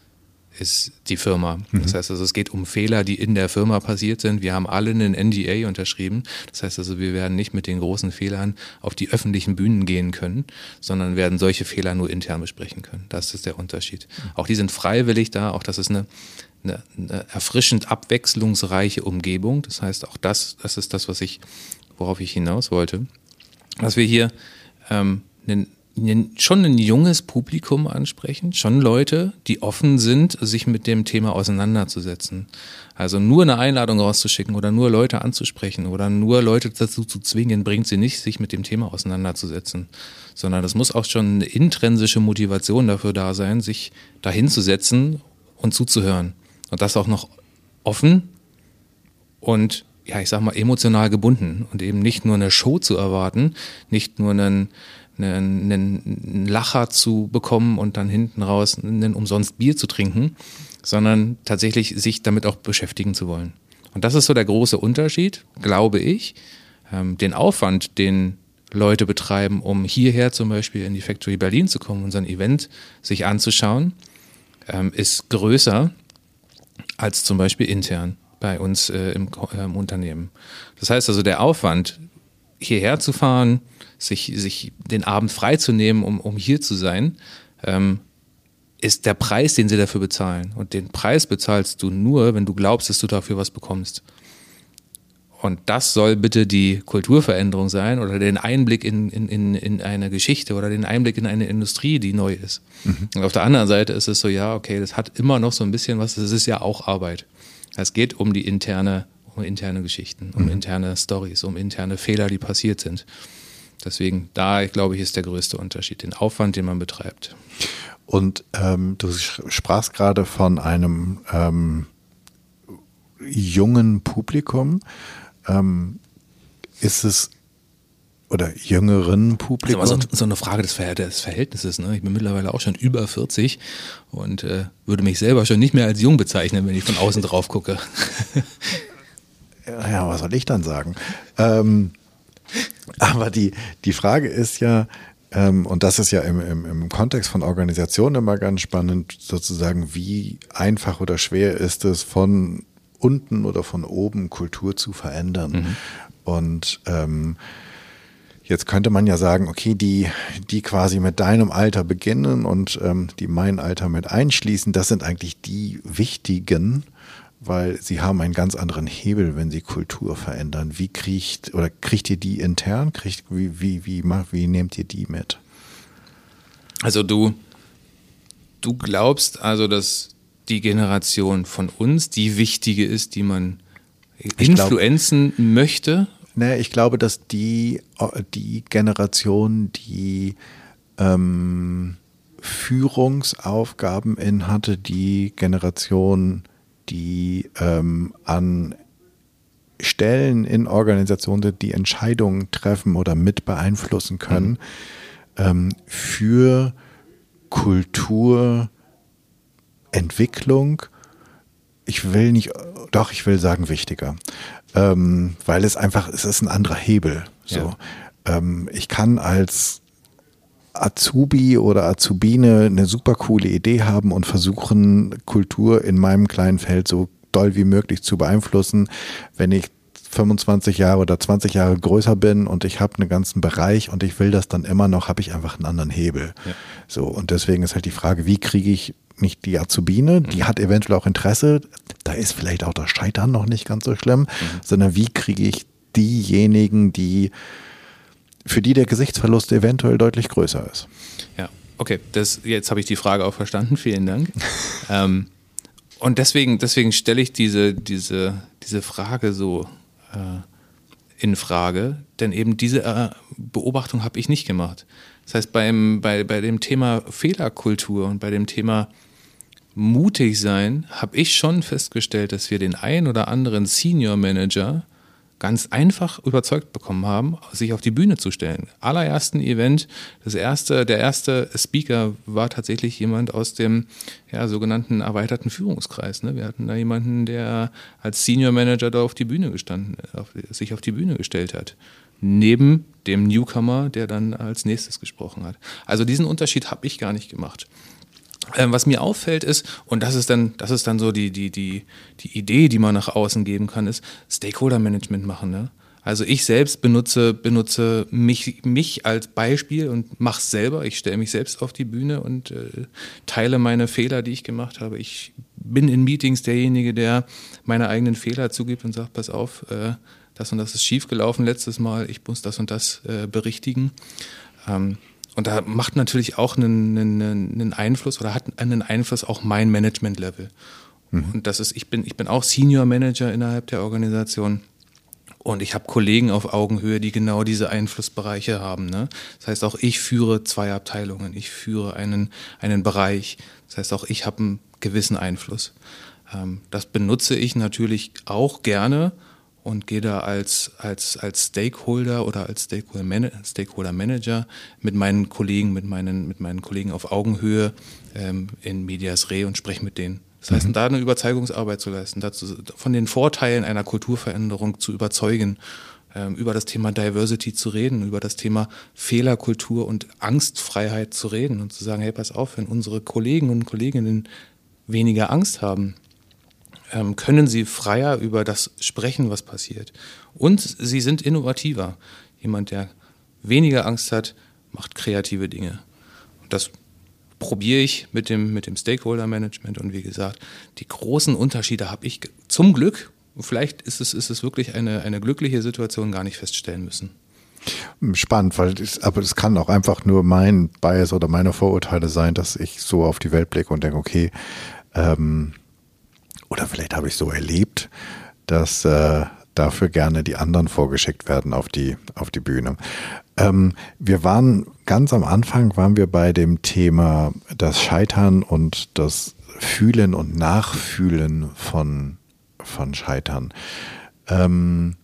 ist die Firma. Mhm. Das heißt also, es geht um Fehler, die in der Firma passiert sind. Wir haben alle einen NDA unterschrieben. Das heißt also, wir werden nicht mit den großen Fehlern auf die öffentlichen Bühnen gehen können, sondern werden solche Fehler nur intern besprechen können. Das ist der Unterschied. Mhm. Auch die sind freiwillig da. Auch das ist eine, eine, eine erfrischend abwechslungsreiche Umgebung. Das heißt, auch das, das ist das, was ich, worauf ich hinaus wollte dass wir hier ähm, einen, schon ein junges Publikum ansprechen, schon Leute, die offen sind, sich mit dem Thema auseinanderzusetzen. Also nur eine Einladung rauszuschicken oder nur Leute anzusprechen oder nur Leute dazu zu zwingen, bringt sie nicht, sich mit dem Thema auseinanderzusetzen, sondern es muss auch schon eine intrinsische Motivation dafür da sein, sich dahinzusetzen und zuzuhören. Und das auch noch offen und ja, ich sag mal, emotional gebunden und eben nicht nur eine Show zu erwarten, nicht nur einen, einen, einen Lacher zu bekommen und dann hinten raus einen umsonst Bier zu trinken, sondern tatsächlich sich damit auch beschäftigen zu wollen. Und das ist so der große Unterschied, glaube ich. Ähm, den Aufwand, den Leute betreiben, um hierher zum Beispiel in die Factory Berlin zu kommen, unseren Event sich anzuschauen, ähm, ist größer als zum Beispiel intern bei uns äh, im, äh, im, Unternehmen. Das heißt also, der Aufwand, hierher zu fahren, sich, sich den Abend freizunehmen, um, um hier zu sein, ähm, ist der Preis, den sie dafür bezahlen. Und den Preis bezahlst du nur, wenn du glaubst, dass du dafür was bekommst. Und das soll bitte die Kulturveränderung sein oder den Einblick in, in, in eine Geschichte oder den Einblick in eine Industrie, die neu ist. Mhm. Und auf der anderen Seite ist es so, ja, okay, das hat immer noch so ein bisschen was, das ist ja auch Arbeit. Es geht um die interne, um interne Geschichten, um mhm. interne Stories, um interne Fehler, die passiert sind. Deswegen, da, glaube ich, ist der größte Unterschied, den Aufwand, den man betreibt. Und ähm, du sprachst gerade von einem ähm, jungen Publikum. Ähm, ist es oder jüngeren Publikum. Das ist aber so, so eine Frage des, Ver des Verhältnisses. Ne? Ich bin mittlerweile auch schon über 40 und äh, würde mich selber schon nicht mehr als jung bezeichnen, wenn ich von außen drauf gucke. ja, was soll ich dann sagen? Ähm, aber die, die Frage ist ja, ähm, und das ist ja im, im, im Kontext von Organisationen immer ganz spannend, sozusagen, wie einfach oder schwer ist es, von unten oder von oben Kultur zu verändern. Mhm. Und ähm, Jetzt könnte man ja sagen, okay, die, die quasi mit deinem Alter beginnen und ähm, die mein Alter mit einschließen, das sind eigentlich die wichtigen, weil sie haben einen ganz anderen Hebel, wenn sie Kultur verändern. Wie kriegt oder kriegt ihr die intern? Kriegt, wie, wie, wie, wie nehmt ihr die mit? Also du, du glaubst also, dass die Generation von uns die wichtige ist, die man influenzen glaub, möchte? Ne, ich glaube, dass die, die Generation, die ähm, Führungsaufgaben in hatte, die Generation, die ähm, an Stellen in Organisationen die Entscheidungen treffen oder mit beeinflussen können, mhm. ähm, für Kulturentwicklung, ich will nicht, doch, ich will sagen wichtiger ähm, weil es einfach, es ist ein anderer Hebel. So, ja. ähm, ich kann als Azubi oder Azubine eine super coole Idee haben und versuchen, Kultur in meinem kleinen Feld so doll wie möglich zu beeinflussen. Wenn ich 25 Jahre oder 20 Jahre größer bin und ich habe einen ganzen Bereich und ich will das dann immer noch, habe ich einfach einen anderen Hebel. Ja. So und deswegen ist halt die Frage, wie kriege ich nicht die Azubine, die mhm. hat eventuell auch Interesse, da ist vielleicht auch das Scheitern noch nicht ganz so schlimm, mhm. sondern wie kriege ich diejenigen, die für die der Gesichtsverlust eventuell deutlich größer ist. Ja, okay, das, jetzt habe ich die Frage auch verstanden, vielen Dank. ähm, und deswegen, deswegen stelle ich diese, diese, diese Frage so in Frage, denn eben diese äh, Beobachtung habe ich nicht gemacht. Das heißt, beim, bei, bei dem Thema Fehlerkultur und bei dem Thema mutig sein, habe ich schon festgestellt, dass wir den einen oder anderen Senior Manager ganz einfach überzeugt bekommen haben, sich auf die Bühne zu stellen. Allerersten Event, das erste, der erste Speaker war tatsächlich jemand aus dem ja, sogenannten erweiterten Führungskreis. Ne? Wir hatten da jemanden, der als Senior Manager da auf die Bühne gestanden, auf, sich auf die Bühne gestellt hat. Neben dem Newcomer, der dann als nächstes gesprochen hat. Also diesen Unterschied habe ich gar nicht gemacht. Ähm, was mir auffällt ist, und das ist dann, das ist dann so die, die, die, die Idee, die man nach außen geben kann, ist Stakeholder-Management machen. Ne? Also ich selbst benutze, benutze mich, mich als Beispiel und mache es selber. Ich stelle mich selbst auf die Bühne und äh, teile meine Fehler, die ich gemacht habe. Ich bin in Meetings derjenige, der meine eigenen Fehler zugibt und sagt, pass auf, äh, das und das ist schiefgelaufen letztes Mal, ich muss das und das äh, berichtigen. Ähm, und da macht natürlich auch einen, einen, einen Einfluss oder hat einen Einfluss auch mein Management-Level. Mhm. Und das ist, ich bin, ich bin auch Senior Manager innerhalb der Organisation. Und ich habe Kollegen auf Augenhöhe, die genau diese Einflussbereiche haben. Ne? Das heißt, auch ich führe zwei Abteilungen, ich führe einen, einen Bereich. Das heißt, auch ich habe einen gewissen Einfluss. Ähm, das benutze ich natürlich auch gerne, und gehe da als, als, als Stakeholder oder als Stakeholder, Man Stakeholder Manager mit meinen Kollegen, mit meinen, mit meinen Kollegen auf Augenhöhe ähm, in Medias Re und spreche mit denen. Das heißt, mhm. da eine Überzeugungsarbeit zu leisten, dazu, von den Vorteilen einer Kulturveränderung zu überzeugen, ähm, über das Thema Diversity zu reden, über das Thema Fehlerkultur und Angstfreiheit zu reden und zu sagen, hey, pass auf, wenn unsere Kollegen und Kolleginnen weniger Angst haben, können sie freier über das sprechen, was passiert. Und sie sind innovativer. Jemand, der weniger Angst hat, macht kreative Dinge. Und das probiere ich mit dem, mit dem Stakeholder-Management. Und wie gesagt, die großen Unterschiede habe ich zum Glück, vielleicht ist es, ist es wirklich eine, eine glückliche Situation, gar nicht feststellen müssen. Spannend, weil das, aber es kann auch einfach nur mein Bias oder meine Vorurteile sein, dass ich so auf die Welt blicke und denke, okay, ähm, oder vielleicht habe ich so erlebt, dass äh, dafür gerne die anderen vorgeschickt werden auf die, auf die Bühne. Ähm, wir waren ganz am Anfang waren wir bei dem Thema das Scheitern und das Fühlen und Nachfühlen von, von Scheitern. Ähm,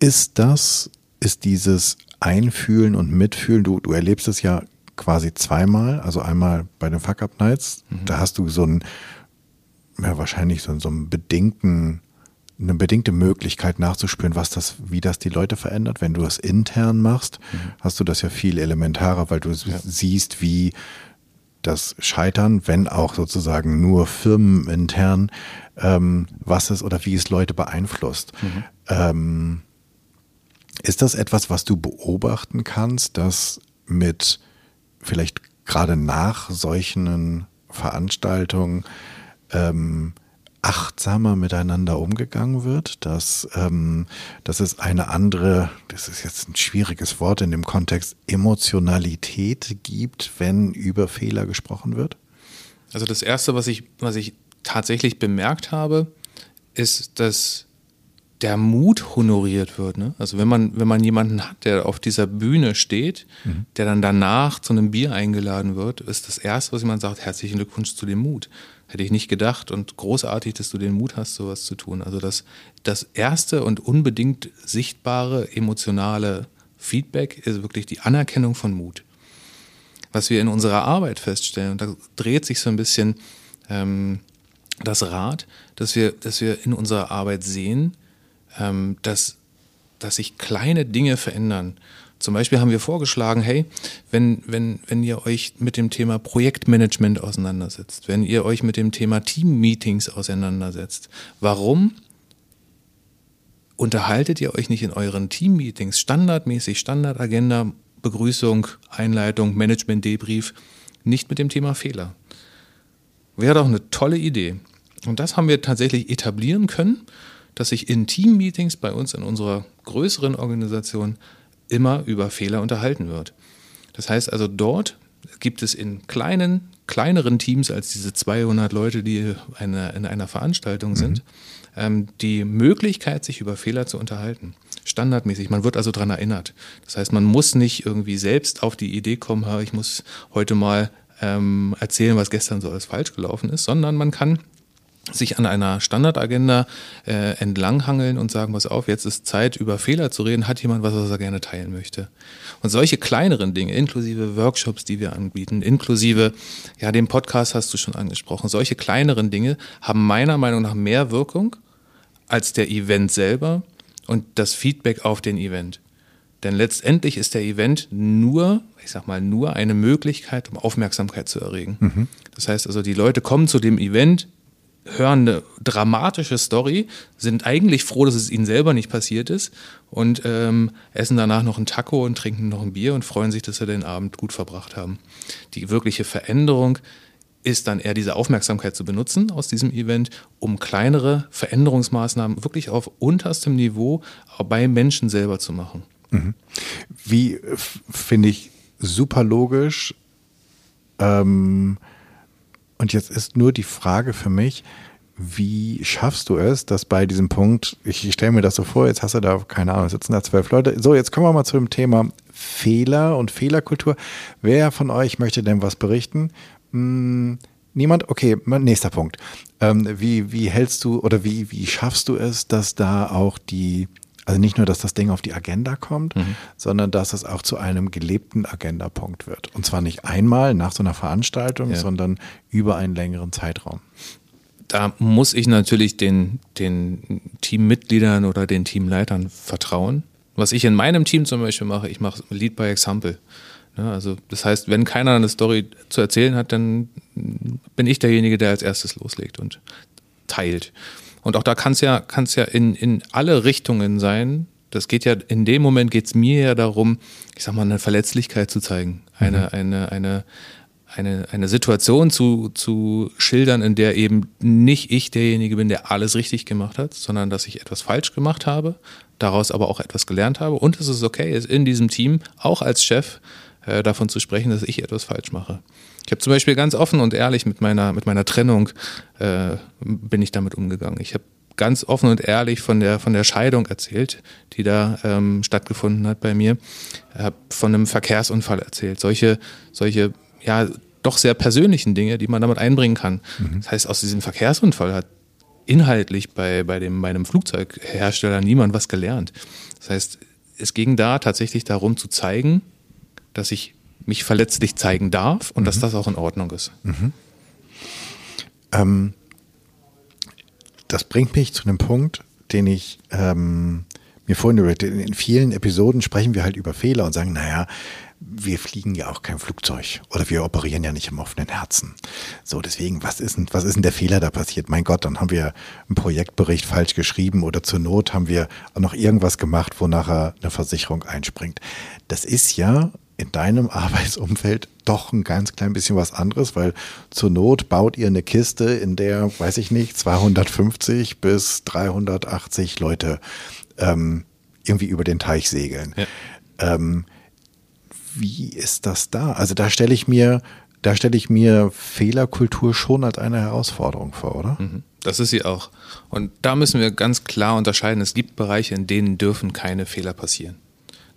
Ist das, ist dieses Einfühlen und Mitfühlen, du, du erlebst es ja quasi zweimal, also einmal bei den Fuck Up Nights, mhm. da hast du so einen, ja, wahrscheinlich so, so einen bedingten eine bedingte Möglichkeit nachzuspüren, was das, wie das die Leute verändert. Wenn du es intern machst, mhm. hast du das ja viel elementarer, weil du ja. siehst, wie das Scheitern, wenn auch sozusagen nur firmenintern, ähm, was es oder wie es Leute beeinflusst. Mhm. Ähm, ist das etwas, was du beobachten kannst, dass mit vielleicht gerade nach solchen Veranstaltungen ähm, achtsamer miteinander umgegangen wird, dass, ähm, dass es eine andere, das ist jetzt ein schwieriges Wort in dem Kontext, Emotionalität gibt, wenn über Fehler gesprochen wird? Also das Erste, was ich, was ich tatsächlich bemerkt habe, ist, dass der Mut honoriert wird. Ne? Also wenn man, wenn man jemanden hat, der auf dieser Bühne steht, mhm. der dann danach zu einem Bier eingeladen wird, ist das Erste, was jemand sagt, herzlichen Glückwunsch zu dem Mut. Hätte ich nicht gedacht und großartig, dass du den Mut hast, sowas zu tun. Also das, das erste und unbedingt sichtbare emotionale Feedback ist wirklich die Anerkennung von Mut. Was wir in unserer Arbeit feststellen, und da dreht sich so ein bisschen ähm, das Rad, dass wir, dass wir in unserer Arbeit sehen, dass, dass sich kleine Dinge verändern. Zum Beispiel haben wir vorgeschlagen, hey, wenn, wenn, wenn ihr euch mit dem Thema Projektmanagement auseinandersetzt, wenn ihr euch mit dem Thema Team-Meetings auseinandersetzt, warum unterhaltet ihr euch nicht in euren Team-Meetings standardmäßig, Standardagenda, Begrüßung, Einleitung, Management-Debrief, nicht mit dem Thema Fehler? Wäre doch eine tolle Idee. Und das haben wir tatsächlich etablieren können dass sich in Team-Meetings bei uns in unserer größeren Organisation immer über Fehler unterhalten wird. Das heißt also, dort gibt es in kleinen, kleineren Teams als diese 200 Leute, die eine, in einer Veranstaltung sind, mhm. ähm, die Möglichkeit, sich über Fehler zu unterhalten. Standardmäßig. Man wird also daran erinnert. Das heißt, man muss nicht irgendwie selbst auf die Idee kommen, ich muss heute mal ähm, erzählen, was gestern so alles falsch gelaufen ist, sondern man kann sich an einer Standardagenda äh, entlanghangeln und sagen, pass auf, jetzt ist Zeit, über Fehler zu reden, hat jemand was, was er gerne teilen möchte. Und solche kleineren Dinge, inklusive Workshops, die wir anbieten, inklusive, ja, den Podcast hast du schon angesprochen, solche kleineren Dinge haben meiner Meinung nach mehr Wirkung als der Event selber und das Feedback auf den Event. Denn letztendlich ist der Event nur, ich sag mal, nur eine Möglichkeit, um Aufmerksamkeit zu erregen. Mhm. Das heißt also, die Leute kommen zu dem Event, hören eine dramatische Story, sind eigentlich froh, dass es ihnen selber nicht passiert ist und ähm, essen danach noch ein Taco und trinken noch ein Bier und freuen sich, dass sie den Abend gut verbracht haben. Die wirkliche Veränderung ist dann eher diese Aufmerksamkeit zu benutzen aus diesem Event, um kleinere Veränderungsmaßnahmen wirklich auf unterstem Niveau bei Menschen selber zu machen. Mhm. Wie finde ich super logisch. Ähm und jetzt ist nur die Frage für mich, wie schaffst du es, dass bei diesem Punkt, ich, stelle mir das so vor, jetzt hast du da, keine Ahnung, sitzen da zwölf Leute. So, jetzt kommen wir mal zu dem Thema Fehler und Fehlerkultur. Wer von euch möchte denn was berichten? Hm, niemand? Okay, nächster Punkt. Ähm, wie, wie hältst du oder wie, wie schaffst du es, dass da auch die also nicht nur, dass das Ding auf die Agenda kommt, mhm. sondern dass es auch zu einem gelebten Agendapunkt wird. Und zwar nicht einmal nach so einer Veranstaltung, ja. sondern über einen längeren Zeitraum. Da muss ich natürlich den, den Teammitgliedern oder den Teamleitern vertrauen. Was ich in meinem Team zum Beispiel mache, ich mache Lead by Example. Ja, also das heißt, wenn keiner eine Story zu erzählen hat, dann bin ich derjenige, der als erstes loslegt und teilt. Und auch da kann es ja, kann's ja in, in alle Richtungen sein. Das geht ja, in dem Moment geht es mir ja darum, ich sag mal, eine Verletzlichkeit zu zeigen. Eine, mhm. eine, eine, eine, eine Situation zu, zu schildern, in der eben nicht ich derjenige bin, der alles richtig gemacht hat, sondern dass ich etwas falsch gemacht habe, daraus aber auch etwas gelernt habe und es ist okay ist, in diesem Team auch als Chef äh, davon zu sprechen, dass ich etwas falsch mache. Ich habe zum Beispiel ganz offen und ehrlich mit meiner, mit meiner Trennung äh, bin ich damit umgegangen. Ich habe ganz offen und ehrlich von der, von der Scheidung erzählt, die da ähm, stattgefunden hat bei mir. Ich habe von einem Verkehrsunfall erzählt. Solche, solche, ja, doch sehr persönlichen Dinge, die man damit einbringen kann. Mhm. Das heißt, aus diesem Verkehrsunfall hat inhaltlich bei, bei, dem, bei einem Flugzeughersteller niemand was gelernt. Das heißt, es ging da tatsächlich darum zu zeigen, dass ich mich verletzlich zeigen darf und mhm. dass das auch in Ordnung ist. Mhm. Ähm, das bringt mich zu einem Punkt, den ich ähm, mir vorhin überlegt In vielen Episoden sprechen wir halt über Fehler und sagen, naja, wir fliegen ja auch kein Flugzeug oder wir operieren ja nicht im offenen Herzen. So, deswegen, was ist denn, was ist denn der Fehler da passiert? Mein Gott, dann haben wir einen Projektbericht falsch geschrieben oder zur Not haben wir noch irgendwas gemacht, wo nachher eine Versicherung einspringt. Das ist ja in deinem Arbeitsumfeld doch ein ganz klein bisschen was anderes, weil zur Not baut ihr eine Kiste, in der, weiß ich nicht, 250 bis 380 Leute ähm, irgendwie über den Teich segeln. Ja. Ähm, wie ist das da? Also da stelle ich mir, da stelle ich mir Fehlerkultur schon als eine Herausforderung vor, oder? Mhm. Das ist sie auch. Und da müssen wir ganz klar unterscheiden. Es gibt Bereiche, in denen dürfen keine Fehler passieren.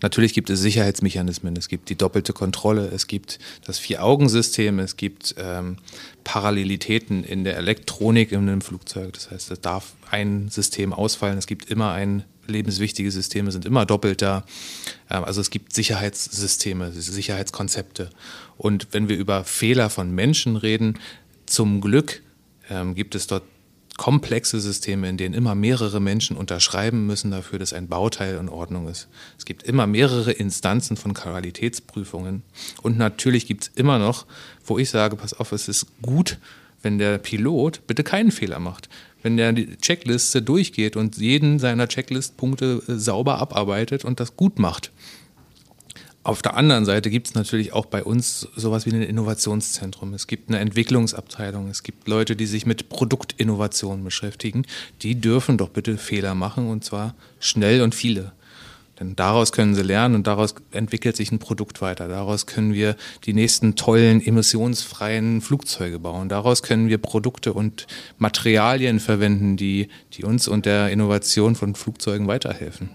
Natürlich gibt es Sicherheitsmechanismen, es gibt die doppelte Kontrolle, es gibt das Vier-Augen-System, es gibt ähm, Parallelitäten in der Elektronik in einem Flugzeug. Das heißt, es darf ein System ausfallen, es gibt immer ein lebenswichtige Systeme sind immer doppelt da. Ähm, also es gibt Sicherheitssysteme, Sicherheitskonzepte. Und wenn wir über Fehler von Menschen reden, zum Glück ähm, gibt es dort komplexe Systeme, in denen immer mehrere Menschen unterschreiben müssen dafür, dass ein Bauteil in Ordnung ist. Es gibt immer mehrere Instanzen von Qualitätsprüfungen. Und natürlich gibt es immer noch, wo ich sage, pass auf, es ist gut, wenn der Pilot bitte keinen Fehler macht. Wenn der die Checkliste durchgeht und jeden seiner Checklistpunkte äh, sauber abarbeitet und das gut macht. Auf der anderen Seite gibt es natürlich auch bei uns sowas wie ein Innovationszentrum. Es gibt eine Entwicklungsabteilung. Es gibt Leute, die sich mit Produktinnovationen beschäftigen. Die dürfen doch bitte Fehler machen und zwar schnell und viele. Denn daraus können sie lernen und daraus entwickelt sich ein Produkt weiter. Daraus können wir die nächsten tollen emissionsfreien Flugzeuge bauen. Daraus können wir Produkte und Materialien verwenden, die, die uns und der Innovation von Flugzeugen weiterhelfen.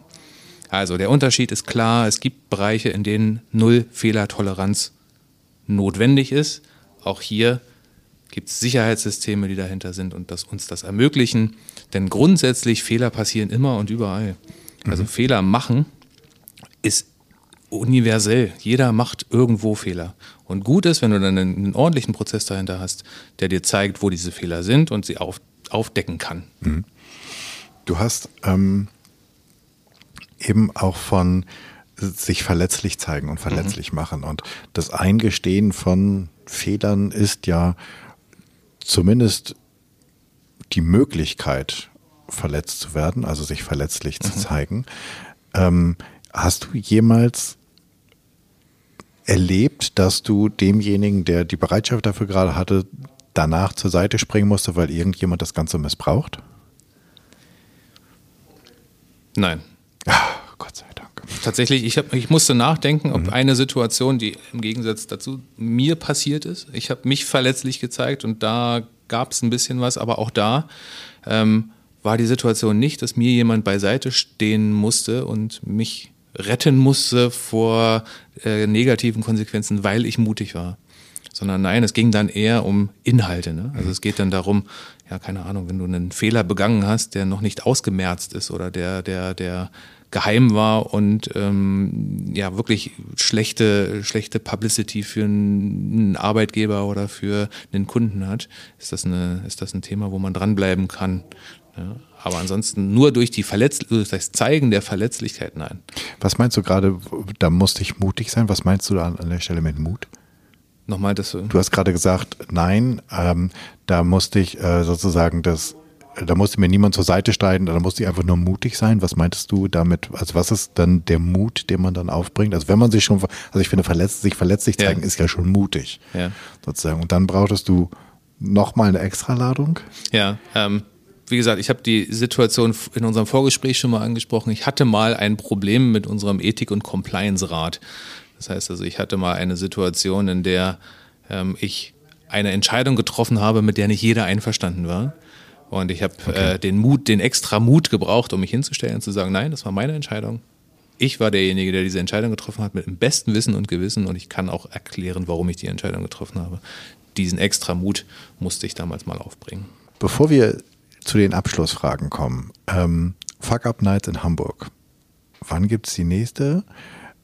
Also der Unterschied ist klar, es gibt Bereiche, in denen null Fehlertoleranz notwendig ist. Auch hier gibt es Sicherheitssysteme, die dahinter sind und das uns das ermöglichen. Denn grundsätzlich Fehler passieren immer und überall. Also mhm. Fehler machen ist universell. Jeder macht irgendwo Fehler. Und gut ist, wenn du dann einen, einen, ordentlichen Prozess dahinter hast, der dir zeigt, wo diese Fehler sind und sie auf, aufdecken kann. Mhm. Du hast ähm, eben auch von sich verletzlich zeigen und verletzlich mhm. machen. Und das Eingestehen von Fehlern ist ja zumindest die Möglichkeit, verletzt zu werden, also sich verletzlich mhm. zu zeigen. Ähm, hast du jemals erlebt, dass du demjenigen, der die Bereitschaft dafür gerade hatte, danach zur Seite springen musste, weil irgendjemand das Ganze missbraucht? Nein. Ach, Gott sei Dank. Tatsächlich, ich, hab, ich musste nachdenken, ob mhm. eine Situation, die im Gegensatz dazu mir passiert ist. Ich habe mich verletzlich gezeigt und da gab es ein bisschen was, aber auch da ähm, war die Situation nicht, dass mir jemand beiseite stehen musste und mich retten musste vor äh, negativen Konsequenzen, weil ich mutig war. Sondern nein, es ging dann eher um Inhalte. Ne? Also es geht dann darum, ja, keine Ahnung, wenn du einen Fehler begangen hast, der noch nicht ausgemerzt ist oder der, der, der geheim war und ähm, ja wirklich schlechte schlechte Publicity für einen Arbeitgeber oder für einen Kunden hat, ist das eine ist das ein Thema, wo man dranbleiben kann. Ja, aber ansonsten nur durch die Verletz durch das Zeigen der Verletzlichkeit, nein. Was meinst du gerade, da musste ich mutig sein? Was meinst du da an der Stelle mit Mut? Nochmal das. Du hast gerade gesagt, nein, ähm, da musste ich äh, sozusagen das, da musste mir niemand zur Seite steigen, da musste ich einfach nur mutig sein. Was meintest du damit? Also was ist dann der Mut, den man dann aufbringt? Also wenn man sich schon, also ich finde, verletzt, sich verletzlich zeigen ja. ist ja schon mutig. Ja. Sozusagen. Und dann brauchtest du nochmal eine Extraladung? Ja, ähm, wie gesagt, ich habe die Situation in unserem Vorgespräch schon mal angesprochen. Ich hatte mal ein Problem mit unserem Ethik- und Compliance-Rat. Das heißt also, ich hatte mal eine Situation, in der ähm, ich eine Entscheidung getroffen habe, mit der nicht jeder einverstanden war. Und ich habe okay. äh, den Mut, den extra Mut gebraucht, um mich hinzustellen und zu sagen, nein, das war meine Entscheidung. Ich war derjenige, der diese Entscheidung getroffen hat, mit dem besten Wissen und Gewissen. Und ich kann auch erklären, warum ich die Entscheidung getroffen habe. Diesen extra Mut musste ich damals mal aufbringen. Bevor wir zu den Abschlussfragen kommen. Ähm, Fuck Up Nights in Hamburg. Wann gibt es die nächste?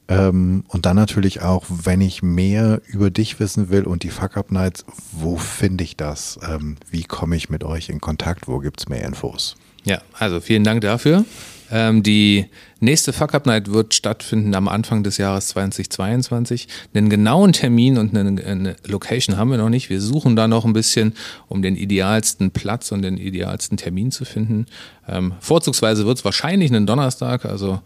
Ähm, und dann natürlich auch, wenn ich mehr über dich wissen will und die Fuck Up Nights, wo finde ich das? Ähm, wie komme ich mit euch in Kontakt? Wo gibt es mehr Infos? Ja, also vielen Dank dafür. Ähm, die nächste Fuck Up Night wird stattfinden am Anfang des Jahres 2022. Einen genauen Termin und eine, eine, Location haben wir noch nicht. Wir suchen da noch ein bisschen, um den idealsten Platz und den idealsten Termin zu finden. Ähm, vorzugsweise wird es wahrscheinlich einen Donnerstag, also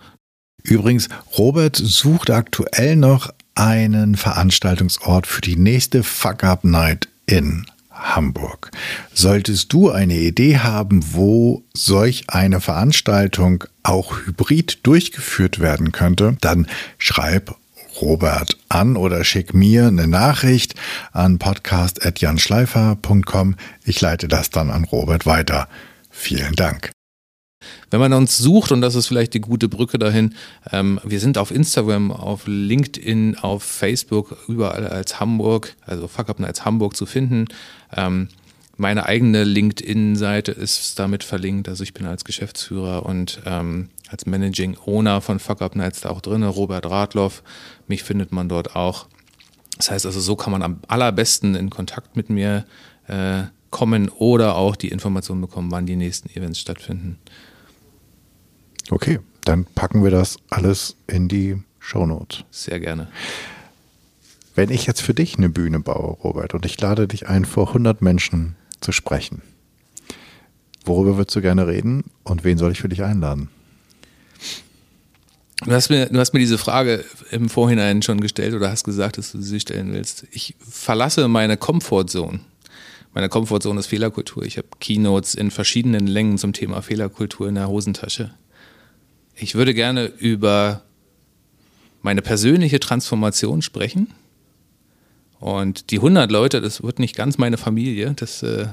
Übrigens, Robert sucht aktuell noch einen Veranstaltungsort für die nächste Fuck Up Night in Hamburg. Solltest du eine Idee haben, wo solch eine Veranstaltung auch hybrid durchgeführt werden könnte, dann schreib Robert an oder schick mir eine Nachricht an podcast.janschleifer.com. Ich leite das dann an Robert weiter. Vielen Dank. Wenn man uns sucht, und das ist vielleicht die gute Brücke dahin, ähm, wir sind auf Instagram, auf LinkedIn, auf Facebook, überall als Hamburg, also Fuck Up als Hamburg zu finden. Ähm, meine eigene LinkedIn-Seite ist damit verlinkt. Also ich bin als Geschäftsführer und ähm, als Managing Owner von Fuck Up Nights da auch drin. Robert Radloff, mich findet man dort auch. Das heißt also, so kann man am allerbesten in Kontakt mit mir äh, kommen oder auch die Informationen bekommen, wann die nächsten Events stattfinden. Okay, dann packen wir das alles in die Shownotes. Sehr gerne. Wenn ich jetzt für dich eine Bühne baue, Robert, und ich lade dich ein, vor 100 Menschen zu sprechen, worüber würdest du gerne reden und wen soll ich für dich einladen? Du hast, mir, du hast mir diese Frage im Vorhinein schon gestellt oder hast gesagt, dass du sie stellen willst. Ich verlasse meine Comfortzone. Meine Comfortzone ist Fehlerkultur. Ich habe Keynotes in verschiedenen Längen zum Thema Fehlerkultur in der Hosentasche. Ich würde gerne über meine persönliche Transformation sprechen. Und die 100 Leute, das wird nicht ganz meine Familie, das, äh,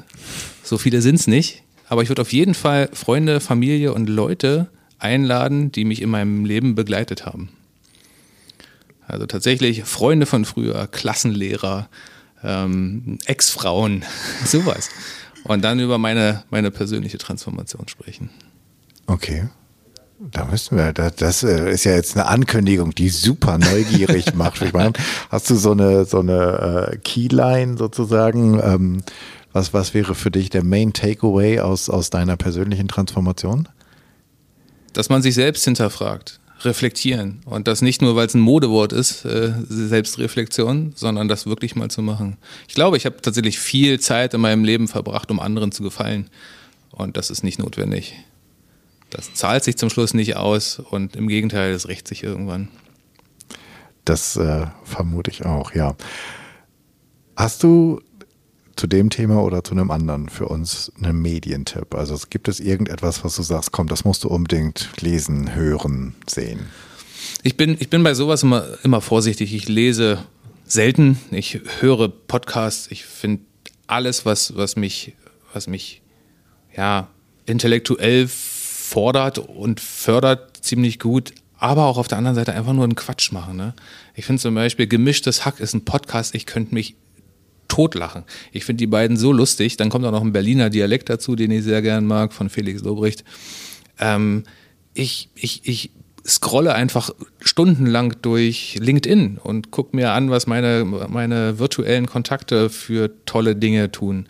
so viele sind es nicht. Aber ich würde auf jeden Fall Freunde, Familie und Leute einladen, die mich in meinem Leben begleitet haben. Also tatsächlich Freunde von früher, Klassenlehrer, ähm, Ex-Frauen, sowas. Und dann über meine, meine persönliche Transformation sprechen. Okay. Da müssen wir, das, das äh, ist ja jetzt eine Ankündigung, die super neugierig macht. Ich meine, hast du so eine, so eine äh, Keyline sozusagen? Ähm, was, was wäre für dich der Main Takeaway aus, aus deiner persönlichen Transformation? Dass man sich selbst hinterfragt, reflektieren. Und das nicht nur, weil es ein Modewort ist, äh, Selbstreflexion, sondern das wirklich mal zu machen. Ich glaube, ich habe tatsächlich viel Zeit in meinem Leben verbracht, um anderen zu gefallen. Und das ist nicht notwendig. Das zahlt sich zum Schluss nicht aus und im Gegenteil, das rächt sich irgendwann. Das äh, vermute ich auch, ja. Hast du zu dem Thema oder zu einem anderen für uns einen Medientipp? Also gibt es irgendetwas, was du sagst, komm, das musst du unbedingt lesen, hören, sehen? Ich bin, ich bin bei sowas immer, immer vorsichtig. Ich lese selten, ich höre Podcasts, ich finde alles, was, was mich, was mich ja, intellektuell fordert und fördert ziemlich gut, aber auch auf der anderen Seite einfach nur einen Quatsch machen. Ne? Ich finde zum Beispiel Gemischtes Hack ist ein Podcast, ich könnte mich totlachen. Ich finde die beiden so lustig. Dann kommt auch noch ein Berliner Dialekt dazu, den ich sehr gern mag, von Felix Lobrecht. Ähm, ich, ich, ich scrolle einfach stundenlang durch LinkedIn und gucke mir an, was meine, meine virtuellen Kontakte für tolle Dinge tun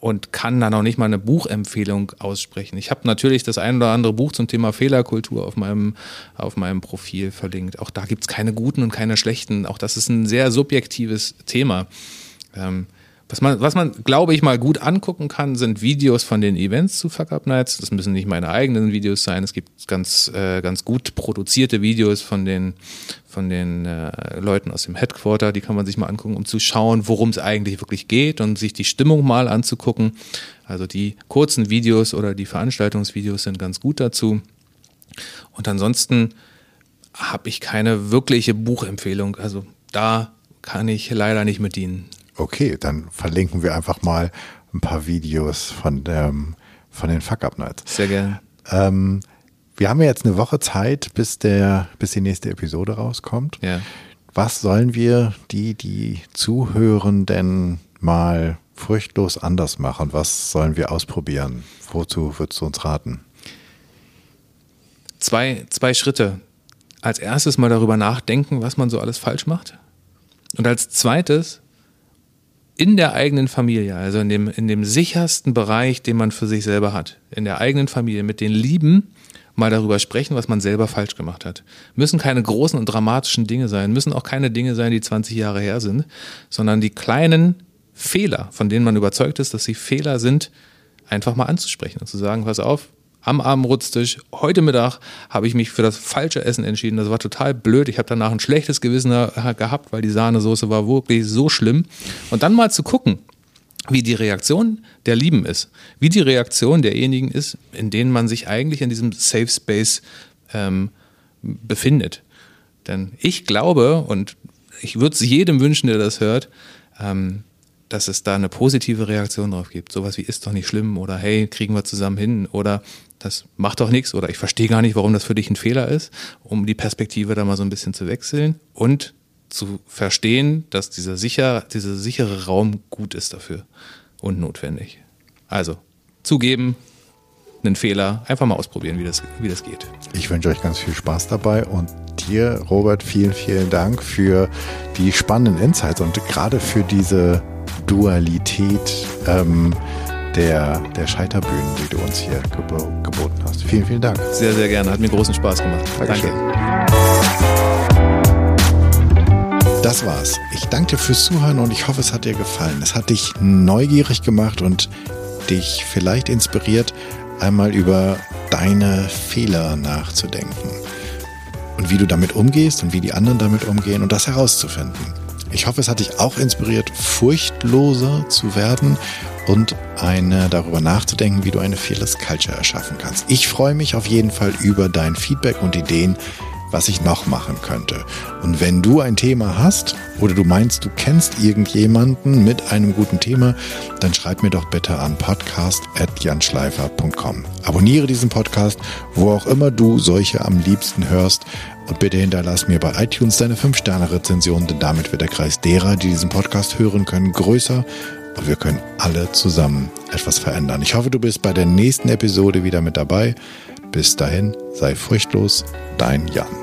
und kann dann auch nicht mal eine Buchempfehlung aussprechen. Ich habe natürlich das ein oder andere Buch zum Thema Fehlerkultur auf meinem, auf meinem Profil verlinkt. Auch da gibt es keine guten und keine schlechten. Auch das ist ein sehr subjektives Thema. Ähm, was man, was man, glaube ich, mal gut angucken kann, sind Videos von den Events zu Fuck Up Nights. Das müssen nicht meine eigenen Videos sein. Es gibt ganz, äh, ganz gut produzierte Videos von den, von den äh, Leuten aus dem Headquarter. Die kann man sich mal angucken, um zu schauen, worum es eigentlich wirklich geht und sich die Stimmung mal anzugucken. Also die kurzen Videos oder die Veranstaltungsvideos sind ganz gut dazu. Und ansonsten habe ich keine wirkliche Buchempfehlung. Also da kann ich leider nicht mit dienen. Okay, dann verlinken wir einfach mal ein paar Videos von, dem, von den Fuck Up Nights. Sehr gerne. Ähm, wir haben ja jetzt eine Woche Zeit, bis, der, bis die nächste Episode rauskommt. Ja. Was sollen wir die, die zuhören, denn mal furchtlos anders machen? Was sollen wir ausprobieren? Wozu würdest du uns raten? Zwei, zwei Schritte. Als erstes mal darüber nachdenken, was man so alles falsch macht. Und als zweites in der eigenen Familie, also in dem, in dem sichersten Bereich, den man für sich selber hat, in der eigenen Familie, mit den Lieben, mal darüber sprechen, was man selber falsch gemacht hat. Müssen keine großen und dramatischen Dinge sein, müssen auch keine Dinge sein, die 20 Jahre her sind, sondern die kleinen Fehler, von denen man überzeugt ist, dass sie Fehler sind, einfach mal anzusprechen und zu sagen, pass auf, am Abendrutstisch, heute Mittag habe ich mich für das falsche Essen entschieden. Das war total blöd. Ich habe danach ein schlechtes Gewissen gehabt, weil die Sahnesoße war wirklich so schlimm. Und dann mal zu gucken, wie die Reaktion der Lieben ist, wie die Reaktion derjenigen ist, in denen man sich eigentlich in diesem Safe Space ähm, befindet. Denn ich glaube, und ich würde es jedem wünschen, der das hört, ähm, dass es da eine positive Reaktion drauf gibt. Sowas wie ist doch nicht schlimm oder hey, kriegen wir zusammen hin oder das macht doch nichts oder ich verstehe gar nicht, warum das für dich ein Fehler ist, um die Perspektive da mal so ein bisschen zu wechseln und zu verstehen, dass dieser, sicher, dieser sichere Raum gut ist dafür und notwendig. Also zugeben, einen Fehler, einfach mal ausprobieren, wie das, wie das geht. Ich wünsche euch ganz viel Spaß dabei und dir, Robert, vielen, vielen Dank für die spannenden Insights und gerade für diese Dualität ähm, der, der Scheiterbühnen, die du uns hier gebo geboten hast. Vielen, vielen Dank. Sehr, sehr gerne. Hat mir großen Spaß gemacht. Dankeschön. Danke. Das war's. Ich danke dir fürs Zuhören und ich hoffe, es hat dir gefallen. Es hat dich neugierig gemacht und dich vielleicht inspiriert, einmal über deine Fehler nachzudenken und wie du damit umgehst und wie die anderen damit umgehen und das herauszufinden. Ich hoffe, es hat dich auch inspiriert, furchtloser zu werden und eine darüber nachzudenken, wie du eine Fearless Culture erschaffen kannst. Ich freue mich auf jeden Fall über dein Feedback und Ideen, was ich noch machen könnte. Und wenn du ein Thema hast oder du meinst, du kennst irgendjemanden mit einem guten Thema, dann schreib mir doch bitte an podcast.janschleifer.com. Abonniere diesen Podcast, wo auch immer du solche am liebsten hörst und bitte hinterlass mir bei iTunes deine 5-Sterne-Rezension, denn damit wird der Kreis derer, die diesen Podcast hören können, größer und wir können alle zusammen etwas verändern. Ich hoffe, du bist bei der nächsten Episode wieder mit dabei. Bis dahin, sei furchtlos, dein Jan.